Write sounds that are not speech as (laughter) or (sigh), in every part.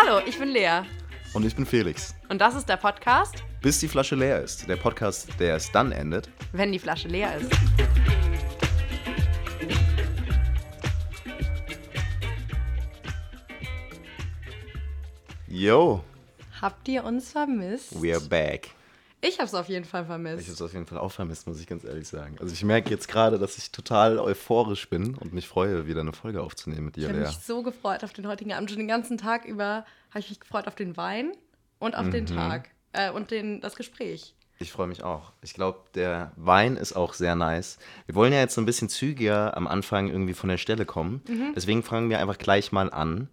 Hallo, ich bin Lea. Und ich bin Felix. Und das ist der Podcast, Bis die Flasche leer ist. Der Podcast, der es dann endet. wenn die Flasche leer ist. Yo, Habt ihr uns vermisst? we are back. Ich hab's auf jeden Fall Ich vermisst. habe es auf jeden Fall auch vermisst, muss ich ganz ehrlich sagen. Also ich merke jetzt gerade, dass ich total euphorisch bin und mich freue, wieder eine Folge aufzunehmen mit Ich dir, habe Lea. mich so gefreut auf den heutigen Abend. Schon den ganzen Tag über habe ich mich gefreut auf den Wein und auf Mhm. den Tag. Äh, und den, das Gespräch. Ich freue mich auch. Ich glaube, der Wein ist auch sehr nice. Wir wollen ja jetzt so ein bisschen zügiger am Anfang irgendwie von der Stelle kommen. Deswegen fangen wir einfach gleich mal an.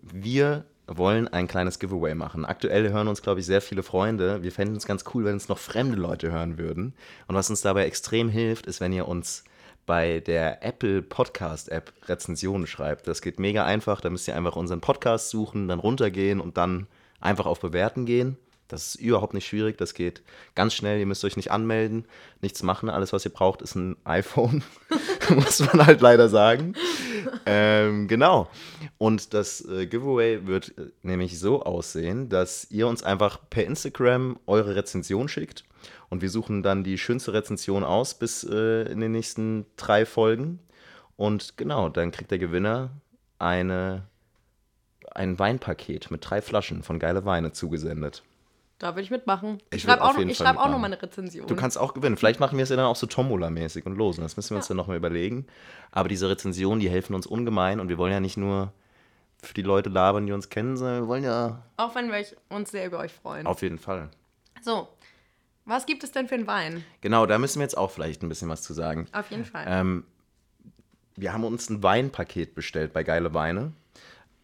Wir wollen ein kleines Giveaway machen. Aktuell hören uns, glaube ich, sehr viele Freunde. Wir fänden es ganz cool, wenn uns noch fremde Leute hören würden. Und was uns dabei extrem hilft, ist, wenn ihr uns bei der Apple Podcast App Rezensionen schreibt. Das geht mega einfach. Da müsst ihr einfach unseren Podcast suchen, dann runtergehen und dann einfach auf Bewerten gehen. Das ist überhaupt nicht schwierig. Das geht ganz schnell. Ihr müsst euch nicht anmelden, nichts machen. Alles, was ihr braucht, ist ein (laughs) iPhone. (laughs) Muss man halt leider sagen. ähm, genau. Und das äh, Giveaway wird äh, nämlich so aussehen, dass ihr uns einfach per Instagram eure Rezension schickt. Und wir suchen dann die schönste Rezension aus bis äh, in den nächsten drei Folgen. Und genau, dann kriegt der Gewinner eine, ein Weinpaket mit drei Flaschen von geile Weine zugesendet. Da würde ich mitmachen. Ich, Ich schreibe auch, ich schreib auch noch mal eine Rezension. Du kannst auch gewinnen. Vielleicht machen wir es ja dann auch so Tombola-mäßig und losen. Das müssen wir uns dann nochmal überlegen. Aber diese Rezensionen, die helfen uns ungemein und wir wollen ja nicht nur für die Leute labern, die uns kennen, sondern wir wollen ja auch wenn wir uns sehr über euch freuen. auf jeden Fall. So, was gibt es denn für einen Wein? Genau, da müssen wir jetzt auch vielleicht ein bisschen was zu sagen. Auf jeden Fall. Ähm, wir haben uns ein Weinpaket bestellt bei Geile Weine.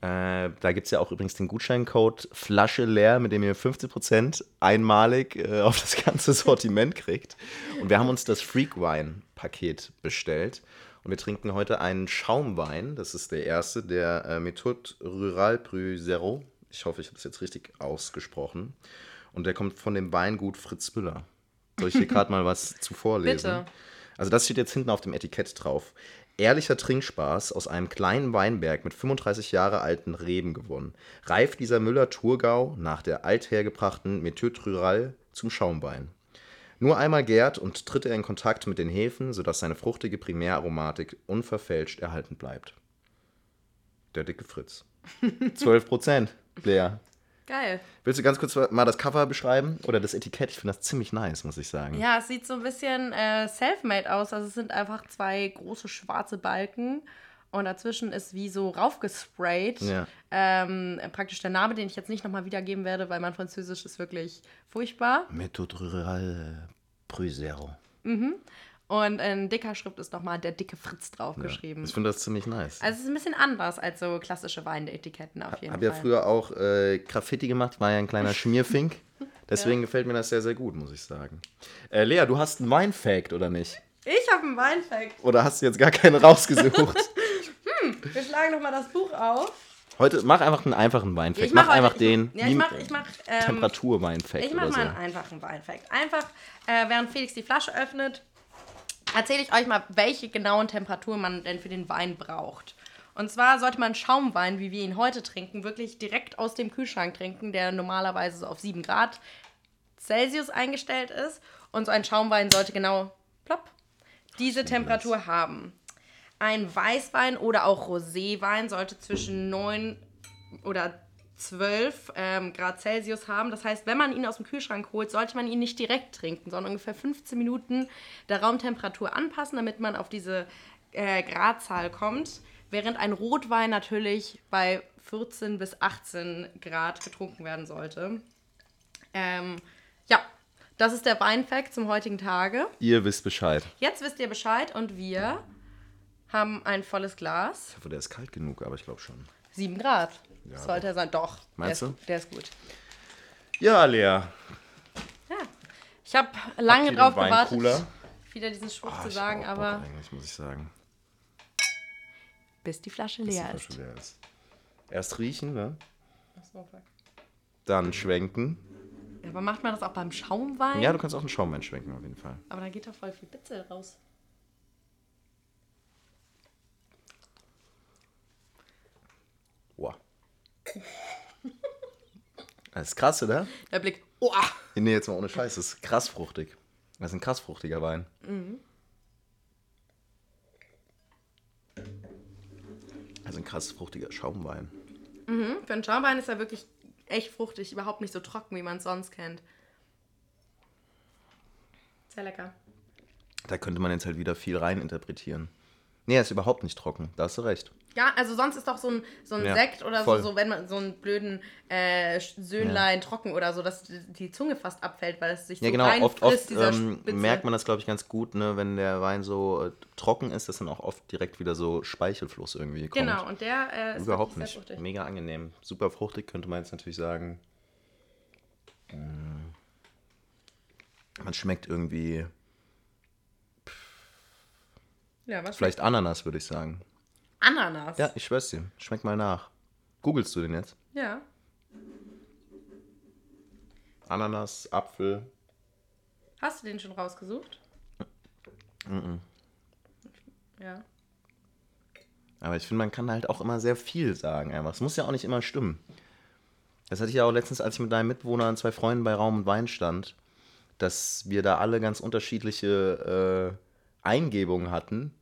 Äh, da gibt es ja auch übrigens den Gutscheincode Flasche leer, mit dem ihr 15% einmalig äh, auf das ganze Sortiment kriegt. Und wir haben uns das Freak Wein Paket bestellt. Und wir trinken heute einen Schaumwein. Das ist der erste, der äh, Methode Rural Brü Zero. Ich hoffe, ich habe das jetzt richtig ausgesprochen. Und der kommt von dem Weingut Fritz Müller. Soll ich hier (laughs) gerade mal was zu vorlesen? Bitte. Also das steht jetzt hinten auf dem Etikett drauf. Ehrlicher Trinkspaß aus einem kleinen Weinberg mit 35 Jahre alten Reben gewonnen. Reift dieser Müller-Thurgau nach der althergebrachten Methode Rural zum Schaumwein. Nur einmal gärt und tritt er in Kontakt mit den Hefen, sodass seine fruchtige Primäraromatik unverfälscht erhalten bleibt. Der dicke Fritz. (laughs) 12 Prozent, Lea. Geil. Willst du ganz kurz mal das Cover beschreiben? Oder das Etikett? Ich finde das ziemlich nice, muss ich sagen. Ja, es sieht so ein bisschen äh, self-made aus. Also es sind einfach zwei große schwarze Balken und dazwischen ist wie so raufgesprayt. Ja. Ähm, praktisch der Name, den ich jetzt nicht nochmal wiedergeben werde, weil mein Französisch ist wirklich furchtbar. Methode Rural Brü Zero. Und in dicker Schrift ist nochmal der dicke Fritz draufgeschrieben. Ich finde das ziemlich nice. Also es ist ein bisschen anders als so klassische Weinetiketten auf jeden Habe ja Fall. früher auch äh, Graffiti gemacht, war ja ein kleiner Schmierfink. (laughs) Deswegen gefällt mir das sehr, sehr gut, muss ich sagen. Äh, Lea, du hast einen Weinfact, oder nicht? Ich habe einen Weinfact. Oder hast du jetzt gar keinen rausgesucht? (laughs) Wir schlagen nochmal das Buch auf. Heute mach einfach einen einfachen Weinfact. Ich mach, mach einfach ich den mach- ja, ich mach- ich mach, ähm, Temperatur-Weinfact Ich mache oder mal so. einen einfachen Weinfact. Einfach, äh, während Felix die Flasche öffnet, erzähle ich euch mal, welche genauen Temperaturen man denn für den Wein braucht. Und zwar sollte man Schaumwein, wie wir ihn heute trinken, wirklich direkt aus dem Kühlschrank trinken, der normalerweise so auf 7 Grad Celsius eingestellt ist. Und so ein Schaumwein sollte genau plopp, diese Temperatur haben. Ein Weißwein oder auch Roséwein sollte zwischen 9 oder 12 ähm, Grad Celsius haben. Das heißt, wenn man ihn aus dem Kühlschrank holt, sollte man ihn nicht direkt trinken, sondern ungefähr 15 Minuten der Raumtemperatur anpassen, damit man auf diese äh, Gradzahl kommt. Während ein Rotwein natürlich bei 14 bis 18 Grad getrunken werden sollte. Ähm, ja, das ist der Weinfact zum heutigen Tage. Ihr wisst Bescheid. Jetzt wisst ihr Bescheid und wir haben ein volles Glas. Ich hoffe, der ist kalt genug, aber ich glaube schon. 7 Grad. Ja, Sollte er sein. Doch. Meinst der du? Ist, der ist gut. Ja, Lea. Ja. Ich habe lange drauf gewartet, cooler? wieder diesen Spruch Ah, zu sagen, auch Bock aber Eigentlich, muss ich sagen. bis die Flasche Bis die leer Flasche ist. leer ist. Erst riechen, ne? So. Dann schwenken. Ja, aber macht man das auch beim Schaumwein? Ja, du kannst auch einen Schaumwein schwenken, auf jeden Fall. Aber da geht doch voll viel Bitzel raus. Wow. (laughs) Das ist krass, oder? Der Blick, oh, Nee, jetzt mal ohne Scheiß. Das ist krass fruchtig. Das ist ein krass fruchtiger Wein. Also ein krass fruchtiger Schaumwein. für einen Schaumwein ist er wirklich echt fruchtig, überhaupt nicht so trocken, wie man es sonst kennt. Sehr lecker. Da könnte man jetzt halt wieder viel rein interpretieren. Nee, er ist überhaupt nicht trocken. Da hast du recht. Ja, also sonst ist doch so ein, so ein Ja, Sekt oder so, voll. so, wenn man so einen blöden äh, Söhnlein trocken oder so, dass die- Zunge fast abfällt, weil es sich Ja, so genau. Oft, oft dieser ähm, merkt man das, glaube ich, ganz gut, ne, wenn der Wein so äh, trocken ist, dass dann auch oft direkt wieder so Speichelfluss irgendwie kommt. Genau, und der äh, ist Überhaupt nicht. fruchtig. Mega angenehm. Super fruchtig, könnte man jetzt natürlich sagen. Mm. Man schmeckt irgendwie, Ja, was vielleicht Ananas, würde ich sagen. Ananas. Ja, ich schwör's dir. Schmeck mal nach. Googlest du den jetzt? ja. Ananas, Apfel. Hast du den schon rausgesucht? Ja. Aber ich finde, man kann halt auch immer sehr viel sagen. Einfach. Es muss ja auch nicht immer stimmen. Das hatte ich ja auch letztens, als ich mit deinem Mitwohner und zwei Freunden bei Raum und Wein stand, dass wir da alle ganz unterschiedliche äh, Eingebungen hatten.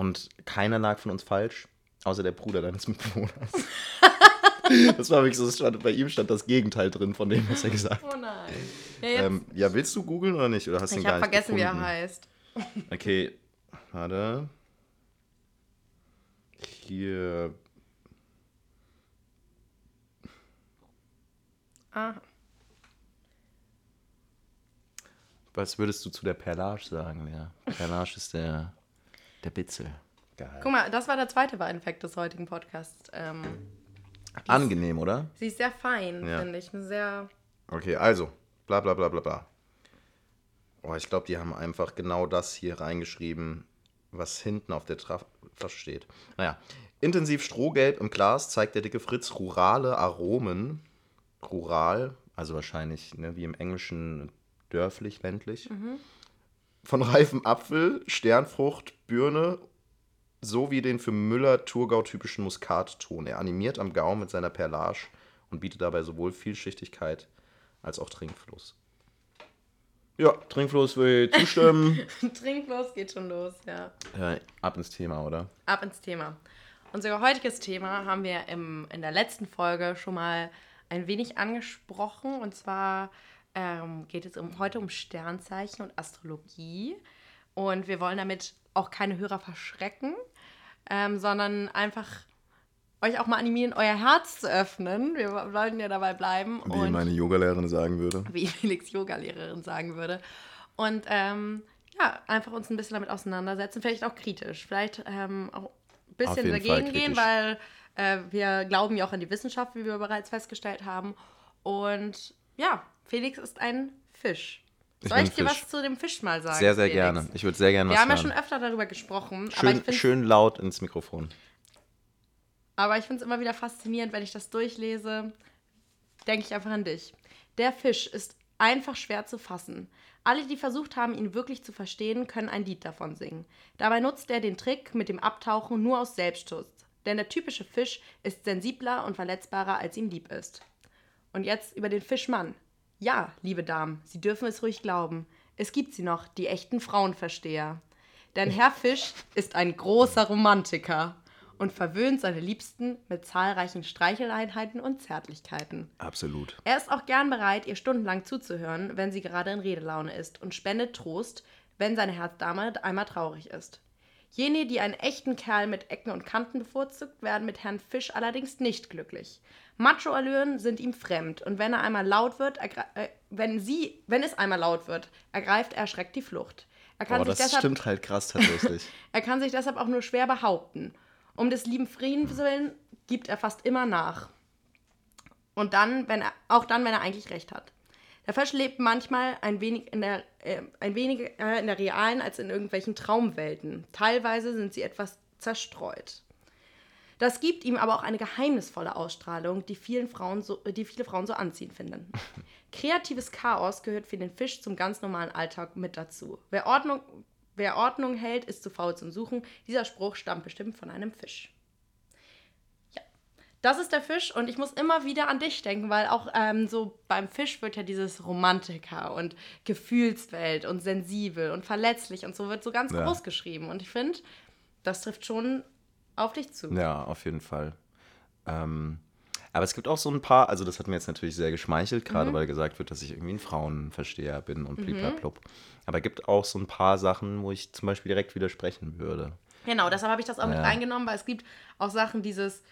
Und keiner lag von uns falsch, außer der Bruder deines (laughs) Mitbewohners. (laughs) das war wirklich so, stand, bei ihm stand das Gegenteil drin von dem, was er gesagt hat. Oh nein. Ja, Ähm, ja, willst du googeln oder nicht? Oder hast ich habe vergessen, wie er gefunden? heißt. Okay, warte. Hier. Ah, Was würdest du zu der Perlage sagen? Ja, Perlage ist der, der Bitzel. Geil. guck mal, das war der zweite Weineffekt des heutigen Podcasts. Ähm, Angenehm, oder? sie ist sehr fein, Ja. finde ich. Eine Sehr. Okay, also. Bla bla bla bla bla. Oh, ich glaube, die haben einfach genau das hier reingeschrieben, was hinten auf der Traf Flasche steht. Naja. Intensiv strohgelb im Glas zeigt der dicke Fritz rurale Aromen. Rural, also wahrscheinlich ne, wie im Englischen dörflich, ländlich. Von reifem Apfel, Sternfrucht, Birne sowie den für Müller-Thurgau typischen Muskatton. Er animiert am Gaumen mit seiner Perlage und bietet dabei sowohl Vielschichtigkeit als auch Trinkfluss. Ja, Trinkfluss will ich zustimmen. (laughs) Trinklos geht schon los, ja. äh, ab ins Thema, oder? Ab ins Thema. Unser heutiges Thema haben wir im, in der letzten Folge schon mal ein wenig angesprochen. Und zwar ähm, geht es um, heute um Sternzeichen und Astrologie. Und wir wollen damit auch keine Hörer verschrecken, ähm, sondern einfach euch auch mal animieren, euer Herz zu öffnen. Wir wollten ja dabei bleiben. und Yogalehrerin sagen würde. wie (laughs) Felix Yoga-Lehrerin sagen würde. Und ähm, ja, einfach uns ein bisschen damit auseinandersetzen, vielleicht auch kritisch, vielleicht ähm, auch ein bisschen dagegen gehen, weil äh, wir glauben ja auch an die Wissenschaft, wie wir bereits festgestellt haben. Und ja, Felix ist ein Fisch. Ich Soll ich dir Fisch. was zu dem Fisch mal sagen? Sehr, sehr Felix? gerne. Ich würde sehr gerne Wir was haben ja schon öfter darüber gesprochen, Schön, schön laut ins Mikrofon. Aber ich finde es immer wieder faszinierend, wenn ich das durchlese, denke ich einfach an dich. Der Fisch ist einfach schwer zu fassen. Alle, die versucht haben, ihn wirklich zu verstehen, können ein Lied davon singen. Dabei nutzt er den Trick mit dem Abtauchen nur aus Selbstschutz. Denn der typische Fisch ist sensibler und verletzbarer, als ihm lieb ist. Und jetzt über den Fischmann. Ja, liebe Damen, Sie dürfen es ruhig glauben. Es gibt sie noch, die echten Frauenversteher. Denn Herr Fisch ist ein großer Romantiker und verwöhnt seine Liebsten mit zahlreichen Streicheleinheiten und Zärtlichkeiten. Absolut. Er ist auch gern bereit, ihr stundenlang zuzuhören, wenn sie gerade in Redelaune ist und spendet Trost, wenn seine Herzdame einmal traurig ist. Jene, die einen echten Kerl mit Ecken und Kanten bevorzugt, werden mit Herrn Fisch allerdings nicht glücklich. Macho-Allüren sind ihm fremd und wenn er einmal laut wird, äh, wenn sie, wenn es einmal laut wird, ergreift er erschreckt die Flucht. Er kann, Oh, sich das deshalb, stimmt halt krass tatsächlich. (laughs) er kann sich deshalb auch nur schwer behaupten. Um des lieben Friedens willen gibt er fast immer nach. Und dann, wenn er, auch dann, wenn er eigentlich recht hat. Der Fisch lebt manchmal ein wenig in der, äh, ein wenig, äh, in der realen als in irgendwelchen Traumwelten. Teilweise sind sie etwas zerstreut. Das gibt ihm aber auch eine geheimnisvolle Ausstrahlung, die, vielen Frauen so, die viele Frauen so anziehend finden. (laughs) Kreatives Chaos gehört für den Fisch zum ganz normalen Alltag mit dazu. Wer Ordnung, wer Ordnung hält, ist zu faul zum Suchen. Dieser Spruch stammt bestimmt von einem Fisch. Das ist der Fisch und ich muss immer wieder an dich denken, weil auch ähm, so beim Fisch wird ja dieses Romantiker und Gefühlswelt und sensibel und verletzlich und so wird so ganz Ja. groß geschrieben. Und ich finde, das trifft schon auf dich zu. Ja, auf jeden Fall. Ähm, aber es gibt auch so ein paar, also das hat mir jetzt natürlich sehr geschmeichelt, gerade weil gesagt wird, dass ich irgendwie ein Frauenversteher bin und bliblablub. Aber es gibt auch so ein paar Sachen, wo ich zum Beispiel direkt widersprechen würde. Genau, deshalb habe ich das auch mit Ja. reingenommen, weil es gibt auch Sachen, dieses.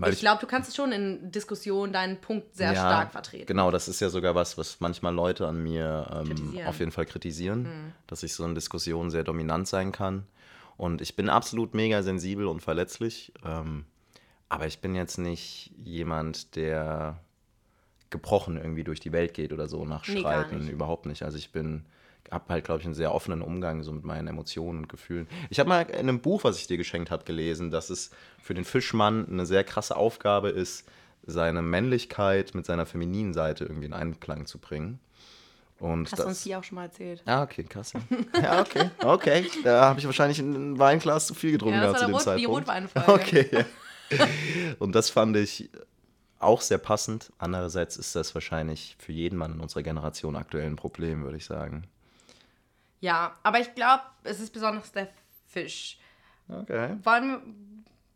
Weil ich glaube, du kannst schon in Diskussionen deinen Punkt sehr Ja, stark vertreten. Genau, das ist ja sogar was, was manchmal Leute an mir ähm. Hm. auf jeden Fall kritisieren, dass ich so in Diskussionen sehr dominant sein kann. Und ich bin absolut mega sensibel und verletzlich. Ähm, aber ich bin jetzt nicht jemand, der gebrochen irgendwie durch die Welt geht oder so nach Nee, Streiten. nicht. Überhaupt nicht. Also ich bin, habe halt, glaube ich, einen sehr offenen Umgang so mit meinen Emotionen und Gefühlen. Ich habe mal in einem Buch, was ich dir geschenkt habe, gelesen, dass es für den Fischmann eine sehr krasse Aufgabe ist, seine Männlichkeit mit seiner femininen Seite irgendwie in Einklang zu bringen. Und Hast das, du uns hier auch schon mal erzählt. Ah, okay, krass. ja. Okay, okay. Da habe ich wahrscheinlich ein Weinglas zu viel getrunken Ja, das war zu dem Rot- die Zeitpunkt. Rotweinfolge. Okay, ja. Und das fand ich auch sehr passend. Andererseits ist das wahrscheinlich für jeden Mann in unserer Generation aktuell ein Problem, würde ich sagen. Ja, aber ich glaube, es ist besonders der Fisch. Okay. Wollen wir,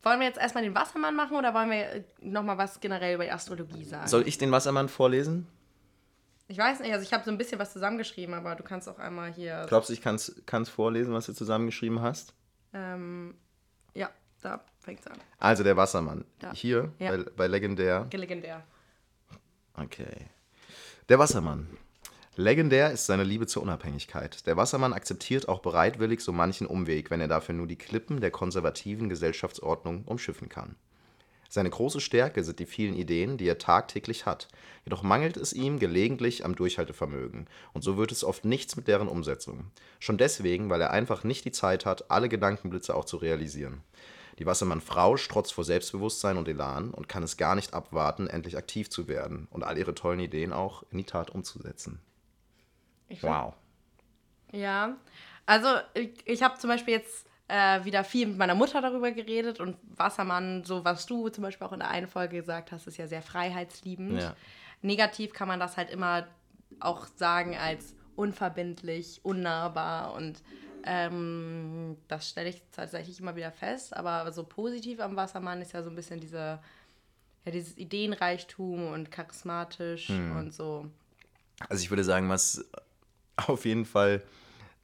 wollen wir jetzt erstmal den Wassermann machen oder wollen wir nochmal was generell über die Astrologie sagen? Soll ich den Wassermann vorlesen? Ich weiß nicht, also ich habe so ein bisschen was zusammengeschrieben, aber du kannst auch einmal hier. Glaubst du, ich kann es vorlesen, was du zusammengeschrieben hast? Ähm, ja, da fängt's an. Also der Wassermann. Da. Hier Ja. bei, bei Legendär. Legendär. Okay. Der Wassermann. Legendär ist seine Liebe zur Unabhängigkeit. Der Wassermann akzeptiert auch bereitwillig so manchen Umweg, wenn er dafür nur die Klippen der konservativen Gesellschaftsordnung umschiffen kann. Seine große Stärke sind die vielen Ideen, die er tagtäglich hat. Jedoch mangelt es ihm gelegentlich am Durchhaltevermögen. Und so wird es oft nichts mit deren Umsetzung. Schon deswegen, weil er einfach nicht die Zeit hat, alle Gedankenblitze auch zu realisieren. Die Wassermann-Frau strotzt vor Selbstbewusstsein und Elan und kann es gar nicht abwarten, endlich aktiv zu werden und all ihre tollen Ideen auch in die Tat umzusetzen. Ich Wow. Ja, also ich, ich habe zum Beispiel jetzt äh, wieder viel mit meiner Mutter darüber geredet und Wassermann, so was du zum Beispiel auch in der einen Folge gesagt hast, ist ja sehr freiheitsliebend. Ja. Negativ kann man das halt immer auch sagen als unverbindlich, unnahbar und ähm, das stelle ich tatsächlich immer wieder fest. Aber so positiv am Wassermann ist ja so ein bisschen diese, ja, dieses Ideenreichtum und charismatisch und so. Also ich würde sagen, was (laughs) auf jeden Fall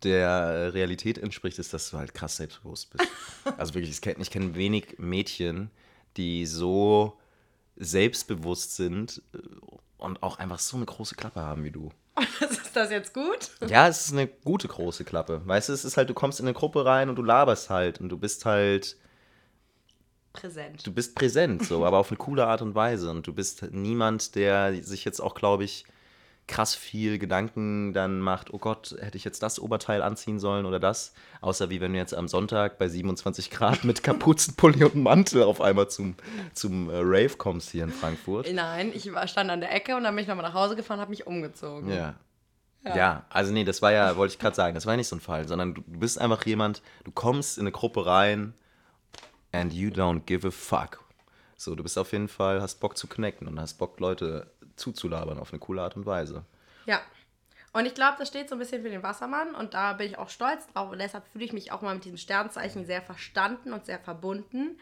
der Realität entspricht, ist, dass du halt krass selbstbewusst bist. (laughs) Also wirklich, ich kenne wenig Mädchen, die so selbstbewusst sind äh, und auch einfach so eine große Klappe haben wie du. (laughs) ist das jetzt gut? Ja, es ist eine gute große Klappe. Weißt du, es ist halt, du kommst in eine Gruppe rein und du laberst halt und du bist halt, Präsent. du bist präsent, so, aber auf eine coole Art und Weise. Und du bist niemand, der sich jetzt auch, glaube ich, krass viel Gedanken dann macht, oh Gott, hätte ich jetzt das Oberteil anziehen sollen oder das? Außer wie wenn du jetzt am Sonntag bei 27 Grad mit Kapuzenpulli und Mantel auf einmal zum, zum äh, Rave kommst hier in Frankfurt. Nein, ich war, stand an der Ecke und dann bin ich nochmal nach Hause gefahren, habe mich umgezogen. Ja. ja. also nee, das war ja, wollte ich gerade sagen, das war nicht so ein Fall, sondern du, du bist einfach jemand, du kommst in eine Gruppe rein and you don't give a fuck. So, du bist auf jeden Fall, hast Bock zu connecten und hast Bock, Leute zuzulabern auf eine coole Art und Weise. Ja. Und ich glaube, das steht so ein bisschen für den Wassermann und da bin ich auch stolz drauf und deshalb fühle ich mich auch mal mit diesem Sternzeichen sehr verstanden und sehr verbunden.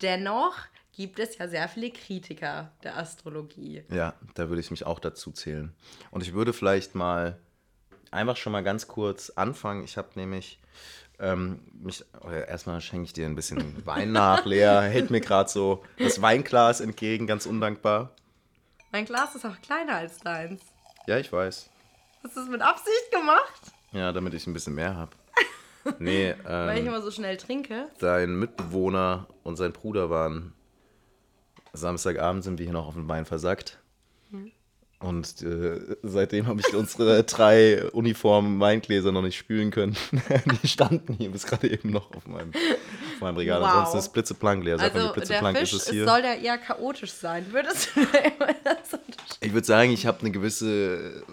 Dennoch gibt es ja sehr viele Kritiker der Astrologie. Ja, da würde ich mich auch dazu zählen. Und ich würde vielleicht mal einfach schon mal ganz kurz anfangen. Ich habe nämlich ähm, mich, oder erstmal schenke ich dir ein bisschen (laughs) Wein nach. Lea hält mir gerade so das Weinglas entgegen, ganz undankbar. Mein Glas ist auch kleiner als deins. Ja, ich weiß. Hast du das mit Absicht gemacht? Ja, damit ich ein bisschen mehr habe. (laughs) Nee, Weil ich ähm, immer so schnell trinke. dein Mitbewohner und sein Bruder waren Samstagabend sind wir hier noch auf dem Wein versackt. Und äh, seitdem habe ich unsere (laughs) drei Uniformen Weingläser noch nicht spülen können. (laughs) Die standen hier bis gerade eben noch auf meinem, auf meinem Regal. Wow. Ansonsten ist es blitzeblank leer. Mal, Also der blitzeblank Fisch ist es hier? soll der eher chaotisch sein. Würdest du (laughs) das? Ich würde sagen, ich habe eine gewisse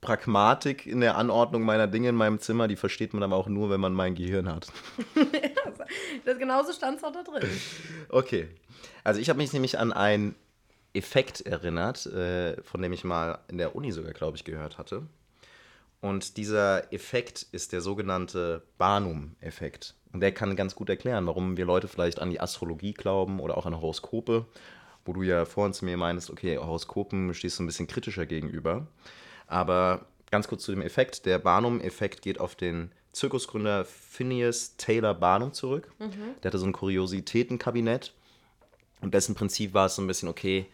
Pragmatik in der Anordnung meiner Dinge in meinem Zimmer, die versteht man aber auch nur, wenn man mein Gehirn hat. (laughs) das genauso stand es auch da drin. Okay. Also ich habe mich nämlich an einen Effekt erinnert, äh, von dem ich mal in der Uni sogar, glaube ich, gehört hatte. Und dieser Effekt ist der sogenannte Barnum-Effekt. Und der kann ganz gut erklären, warum wir Leute vielleicht an die Astrologie glauben oder auch an Horoskope, wo du ja vorhin zu mir meinst, okay, Horoskopen stehst du ein bisschen kritischer gegenüber. Aber ganz kurz zu dem Effekt. Der Barnum-Effekt geht auf den Zirkusgründer Phineas Taylor Barnum zurück. Mhm. Der hatte so ein Kuriositätenkabinett. Und dessen Prinzip war es so ein bisschen, okay,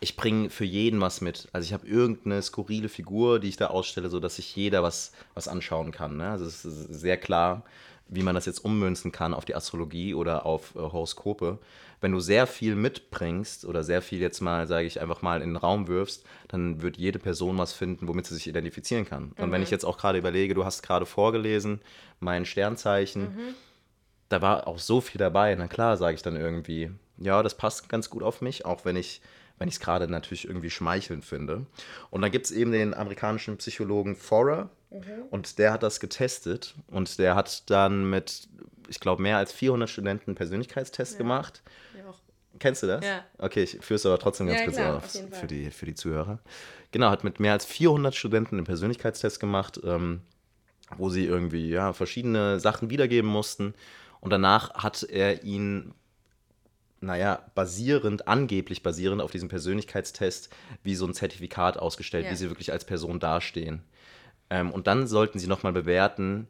ich bringe für jeden was mit. Also ich habe irgendeine skurrile Figur, die ich da ausstelle, sodass sich jeder was, was anschauen kann. Ne? Also es ist sehr klar, wie man das jetzt ummünzen kann auf die Astrologie oder auf äh, Horoskope. Wenn du sehr viel mitbringst oder sehr viel jetzt mal, sage ich, einfach mal in den Raum wirfst, dann wird jede Person was finden, womit sie sich identifizieren kann. Und wenn mhm. ich jetzt auch gerade überlege, du hast gerade vorgelesen, mein Sternzeichen, mhm. da war auch so viel dabei. Na klar, sage ich dann irgendwie, ja, das passt ganz gut auf mich, auch wenn ich wenn ich es gerade natürlich irgendwie schmeichelnd finde. Und dann gibt es eben den amerikanischen Psychologen Forer mhm. und der hat das getestet und der hat dann mit, ich glaube, mehr als 400 Studenten einen Persönlichkeitstest ja. gemacht. Ja, Kennst du das? Ja. Okay, ich führe es aber trotzdem ganz ja, kurz klar, auf, für, die, für die Zuhörer. Genau, hat mit mehr als 400 Studenten einen Persönlichkeitstest gemacht, ähm, wo sie irgendwie ja, verschiedene Sachen wiedergeben mussten. Und danach hat er ihn naja, basierend, angeblich basierend auf diesem Persönlichkeitstest, wie so ein Zertifikat ausgestellt, ja. wie sie wirklich als Person dastehen. Ähm, und dann sollten sie nochmal bewerten,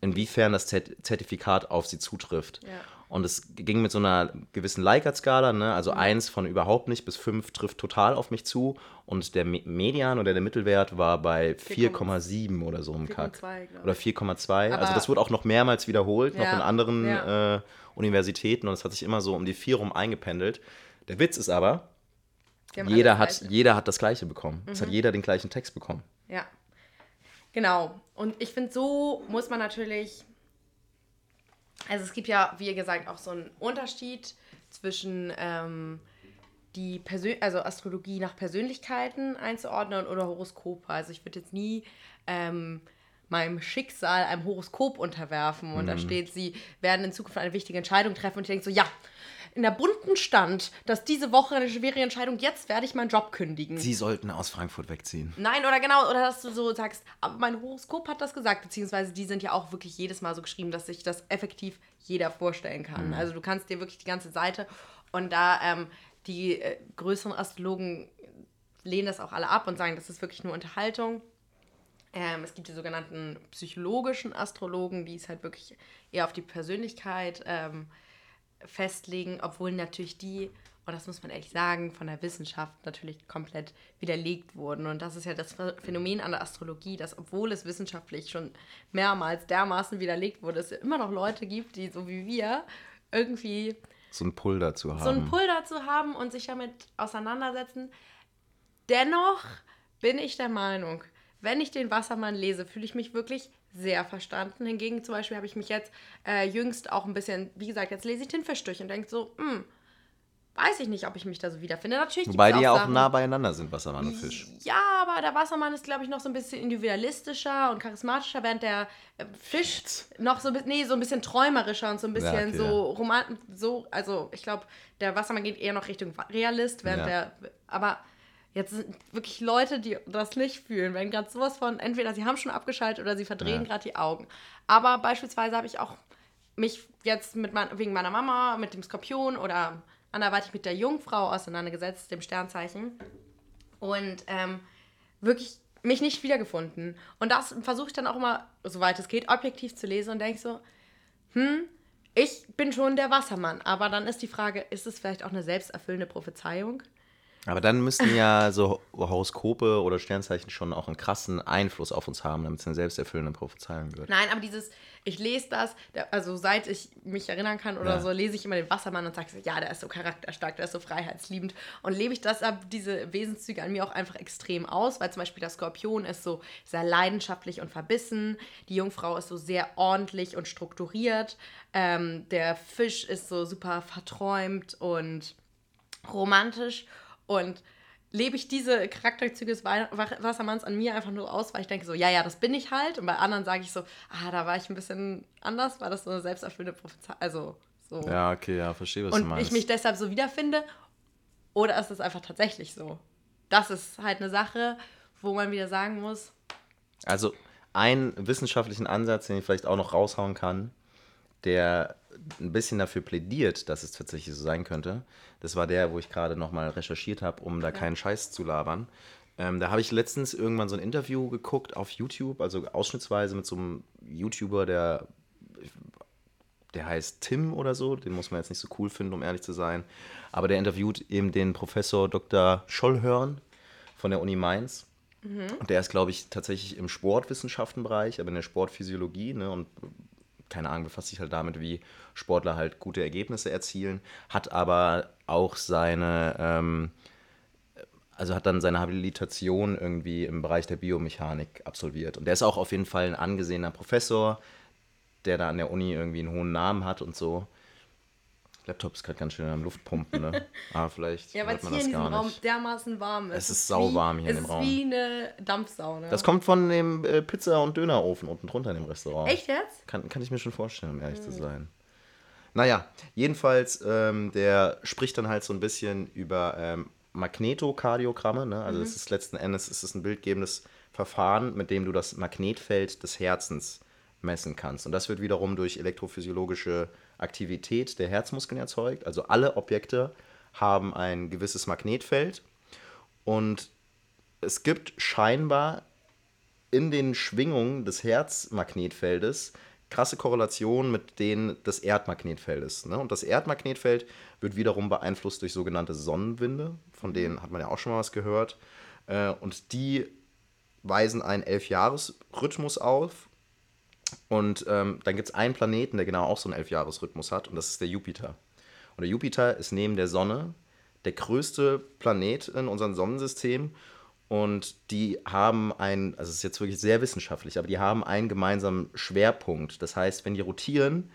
inwiefern das Zertifikat auf sie zutrifft. Ja. Und es ging mit so einer gewissen Likert-Skala, ne? also mhm. eins von überhaupt nicht bis fünf trifft total auf mich zu. Und der Median oder der Mittelwert war bei 4,7 oder so im Kack. Oder 4,2. Also das wurde auch noch mehrmals wiederholt, ja. noch in anderen ja. äh, Universitäten. Und es hat sich immer so um die vier rum eingependelt. Der Witz ist aber, jeder hat, jeder hat das Gleiche bekommen. Mhm. Es hat mhm. jeder den gleichen Text bekommen. Ja. Genau. Und ich finde, so muss man natürlich also es gibt ja, wie gesagt, auch so einen Unterschied zwischen ähm, die Persön also Astrologie nach Persönlichkeiten einzuordnen oder Horoskope. Also ich würde jetzt nie ähm, meinem Schicksal einem Horoskop unterwerfen und mhm. da steht, sie werden in Zukunft eine wichtige Entscheidung treffen und ich denke so, ja, in der bunten stand, dass diese Woche eine schwere Entscheidung, jetzt werde ich meinen Job kündigen. Sie sollten aus Frankfurt wegziehen. Nein, oder genau, oder dass du so sagst, aber mein Horoskop hat das gesagt, beziehungsweise die sind ja auch wirklich jedes Mal so geschrieben, dass sich das effektiv jeder vorstellen kann. Mhm. Also du kannst dir wirklich die ganze Seite und da ähm, die äh, größeren Astrologen lehnen das auch alle ab und sagen, das ist wirklich nur Unterhaltung. Ähm, es gibt die sogenannten psychologischen Astrologen, die es halt wirklich eher auf die Persönlichkeit ähm, festlegen, obwohl natürlich die, und das muss man ehrlich sagen, von der Wissenschaft natürlich komplett widerlegt wurden. Und das ist ja das Phänomen an der Astrologie, dass obwohl es wissenschaftlich schon mehrmals dermaßen widerlegt wurde, es immer noch Leute gibt, die so wie wir irgendwie so ein Pull dazu haben. So ein Pull dazu haben und sich damit auseinandersetzen. Dennoch bin ich der Meinung, wenn ich den Wassermann lese, fühle ich mich wirklich sehr verstanden. Hingegen zum Beispiel habe ich mich jetzt äh, jüngst auch ein bisschen, wie gesagt, jetzt lese ich den Fisch durch und denke so, hm, weiß ich nicht, ob ich mich da so wiederfinde. Natürlich Wobei die ja auch nah beieinander sind, Wassermann und Fisch. Ja, aber der Wassermann ist, glaube ich, noch so ein bisschen individualistischer und charismatischer, während der äh, Fisch noch so, nee, so ein bisschen träumerischer und so ein bisschen ja, okay, so romantisch, so, also ich glaube, der Wassermann geht eher noch Richtung Realist, während ja. der, aber Jetzt sind wirklich Leute, die das nicht fühlen, wenn gerade sowas von, entweder sie haben schon abgeschaltet oder sie verdrehen ja. gerade die Augen. Aber beispielsweise habe ich auch mich jetzt mit mein, wegen meiner Mama, mit dem Skorpion oder anderweitig mit der Jungfrau auseinandergesetzt, dem Sternzeichen. Und ähm, wirklich mich nicht wiedergefunden. Und das versuche ich dann auch immer, soweit es geht, objektiv zu lesen und denke so, hm, ich bin schon der Wassermann. Aber dann ist die Frage, ist es vielleicht auch eine selbsterfüllende Prophezeiung? Aber dann müssten ja so Horoskope oder Sternzeichen schon auch einen krassen Einfluss auf uns haben, damit es eine selbsterfüllende Prophezeiung wird. Nein, aber dieses, ich lese das, also seit ich mich erinnern kann oder ja. so, lese ich immer den Wassermann und sage so, ja, der ist so charakterstark, der ist so freiheitsliebend. Und lebe ich das ab, diese Wesenszüge an mir auch einfach extrem aus, weil zum Beispiel der Skorpion ist so sehr leidenschaftlich und verbissen, die Jungfrau ist so sehr ordentlich und strukturiert, ähm, der Fisch ist so super verträumt und romantisch. Und lebe ich diese Charakterzüge des Wassermanns an mir einfach nur aus, weil ich denke so, ja, ja, das bin ich halt. Und bei anderen sage ich so, ah, da war ich ein bisschen anders, war das so eine selbsterfüllende Prophezeiung. Also so. Ja, okay, ja, verstehe, was du und meinst. ich mich deshalb so wiederfinde. Oder ist es einfach tatsächlich so? Das ist halt eine Sache, wo man wieder sagen muss, Also einen wissenschaftlichen Ansatz, den ich vielleicht auch noch raushauen kann, der ein bisschen dafür plädiert, dass es tatsächlich so sein könnte. Das war der, wo ich gerade nochmal recherchiert habe, um da keinen Scheiß zu labern. Ähm, da habe ich letztens irgendwann so ein Interview geguckt auf YouTube, also ausschnittsweise mit so einem YouTuber, der, der heißt Tim oder so. Den muss man jetzt nicht so cool finden, um ehrlich zu sein. Aber der interviewt eben den Professor Dr. Schollhörn von der Uni Mainz. Und der ist, glaube ich, tatsächlich im Sportwissenschaftenbereich, aber in der Sportphysiologie, ne, und keine Ahnung, befasst sich halt damit, wie Sportler halt gute Ergebnisse erzielen, hat aber auch seine, ähm, also hat dann seine Habilitation irgendwie im Bereich der Biomechanik absolviert. Und der ist auch auf jeden Fall ein angesehener Professor, der da an der Uni irgendwie einen hohen Namen hat und so. Laptop ist gerade ganz schön am Luftpumpen, ne? Aber (laughs) vielleicht ja, weil es man hier in das diesem gar Raum nicht. dermaßen warm ist. Es ist wie- sauwarm hier in dem es Raum. ist wie eine Dampfsauna. Das kommt von dem äh, Pizza- und Dönerofen unten drunter in dem Restaurant. Echt jetzt? Kann, kann ich mir schon vorstellen, um ehrlich Hm. zu sein. Naja, jedenfalls, ähm, der spricht dann halt so ein bisschen über ähm, Magnetokardiogramme. Ne? Also Mhm. es ist letzten Endes es ist ein bildgebendes Verfahren, mit dem du das Magnetfeld des Herzens messen kannst. Und das wird wiederum durch elektrophysiologische Aktivität der Herzmuskeln erzeugt. Also alle Objekte haben ein gewisses Magnetfeld. Und es gibt scheinbar in den Schwingungen des Herzmagnetfeldes krasse Korrelationen mit denen des Erdmagnetfeldes. Ne? Und das Erdmagnetfeld wird wiederum beeinflusst durch sogenannte Sonnenwinde, von denen hat man ja auch schon mal was gehört. Äh, und die weisen einen Elfjahresrhythmus auf. Und ähm, dann gibt es einen Planeten, der genau auch so einen Elfjahresrhythmus hat, und das ist der Jupiter. Und der Jupiter ist neben der Sonne der größte Planet in unserem Sonnensystem. Und die haben einen, also es ist jetzt wirklich sehr wissenschaftlich, aber die haben einen gemeinsamen Schwerpunkt. Das heißt, wenn die rotieren,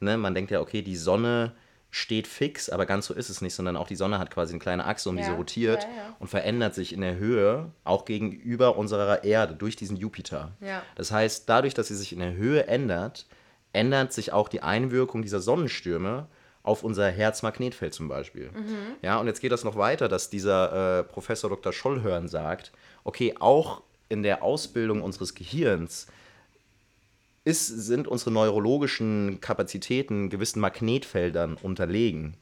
ne, man denkt ja, okay, die Sonne steht fix, aber ganz so ist es nicht, sondern auch die Sonne hat quasi eine kleine Achse, um die Ja, sie rotiert ja, ja. und verändert sich in der Höhe auch gegenüber unserer Erde durch diesen Jupiter. Das heißt, dadurch, dass sie sich in der Höhe ändert, ändert sich auch die Einwirkung dieser Sonnenstürme auf unser Herzmagnetfeld zum Beispiel. Ja, und jetzt geht das noch weiter, dass dieser äh, Professor Dr. Schollhörn sagt, okay, auch in der Ausbildung unseres Gehirns ist, sind unsere neurologischen Kapazitäten gewissen Magnetfeldern unterlegen.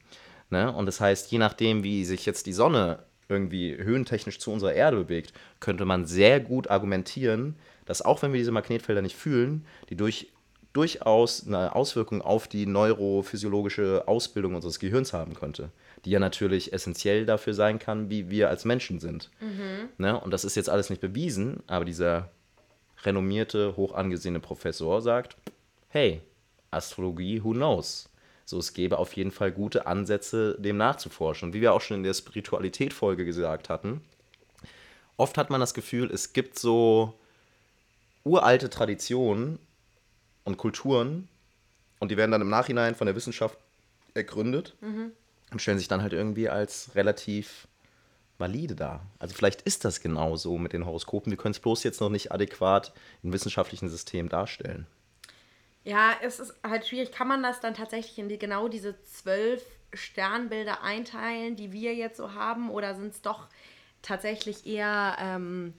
Ne? Und das heißt, je nachdem, wie sich jetzt die Sonne irgendwie höhentechnisch zu unserer Erde bewegt, könnte man sehr gut argumentieren, dass auch wenn wir diese Magnetfelder nicht fühlen, die durch, durchaus eine Auswirkung auf die neurophysiologische Ausbildung unseres Gehirns haben könnte, die ja natürlich essentiell dafür sein kann, wie wir als Menschen sind. Ne? Und das ist jetzt alles nicht bewiesen, aber dieser renommierte, hoch angesehene Professor sagt, hey, Astrologie, who knows? So, es gäbe auf jeden Fall gute Ansätze, dem nachzuforschen. Und wie wir auch schon in der Spiritualität-Folge gesagt hatten, oft hat man das Gefühl, es gibt so uralte Traditionen und Kulturen und die werden dann im Nachhinein von der Wissenschaft ergründet und stellen sich dann halt irgendwie als relativ valide dar. Also vielleicht ist das genau so mit den Horoskopen. Wir können es bloß jetzt noch nicht adäquat im wissenschaftlichen System darstellen. Ja, es ist halt schwierig. Kann man das dann tatsächlich in die, genau diese zwölf Sternbilder einteilen, die wir jetzt so haben? Oder sind es doch tatsächlich eher ähm,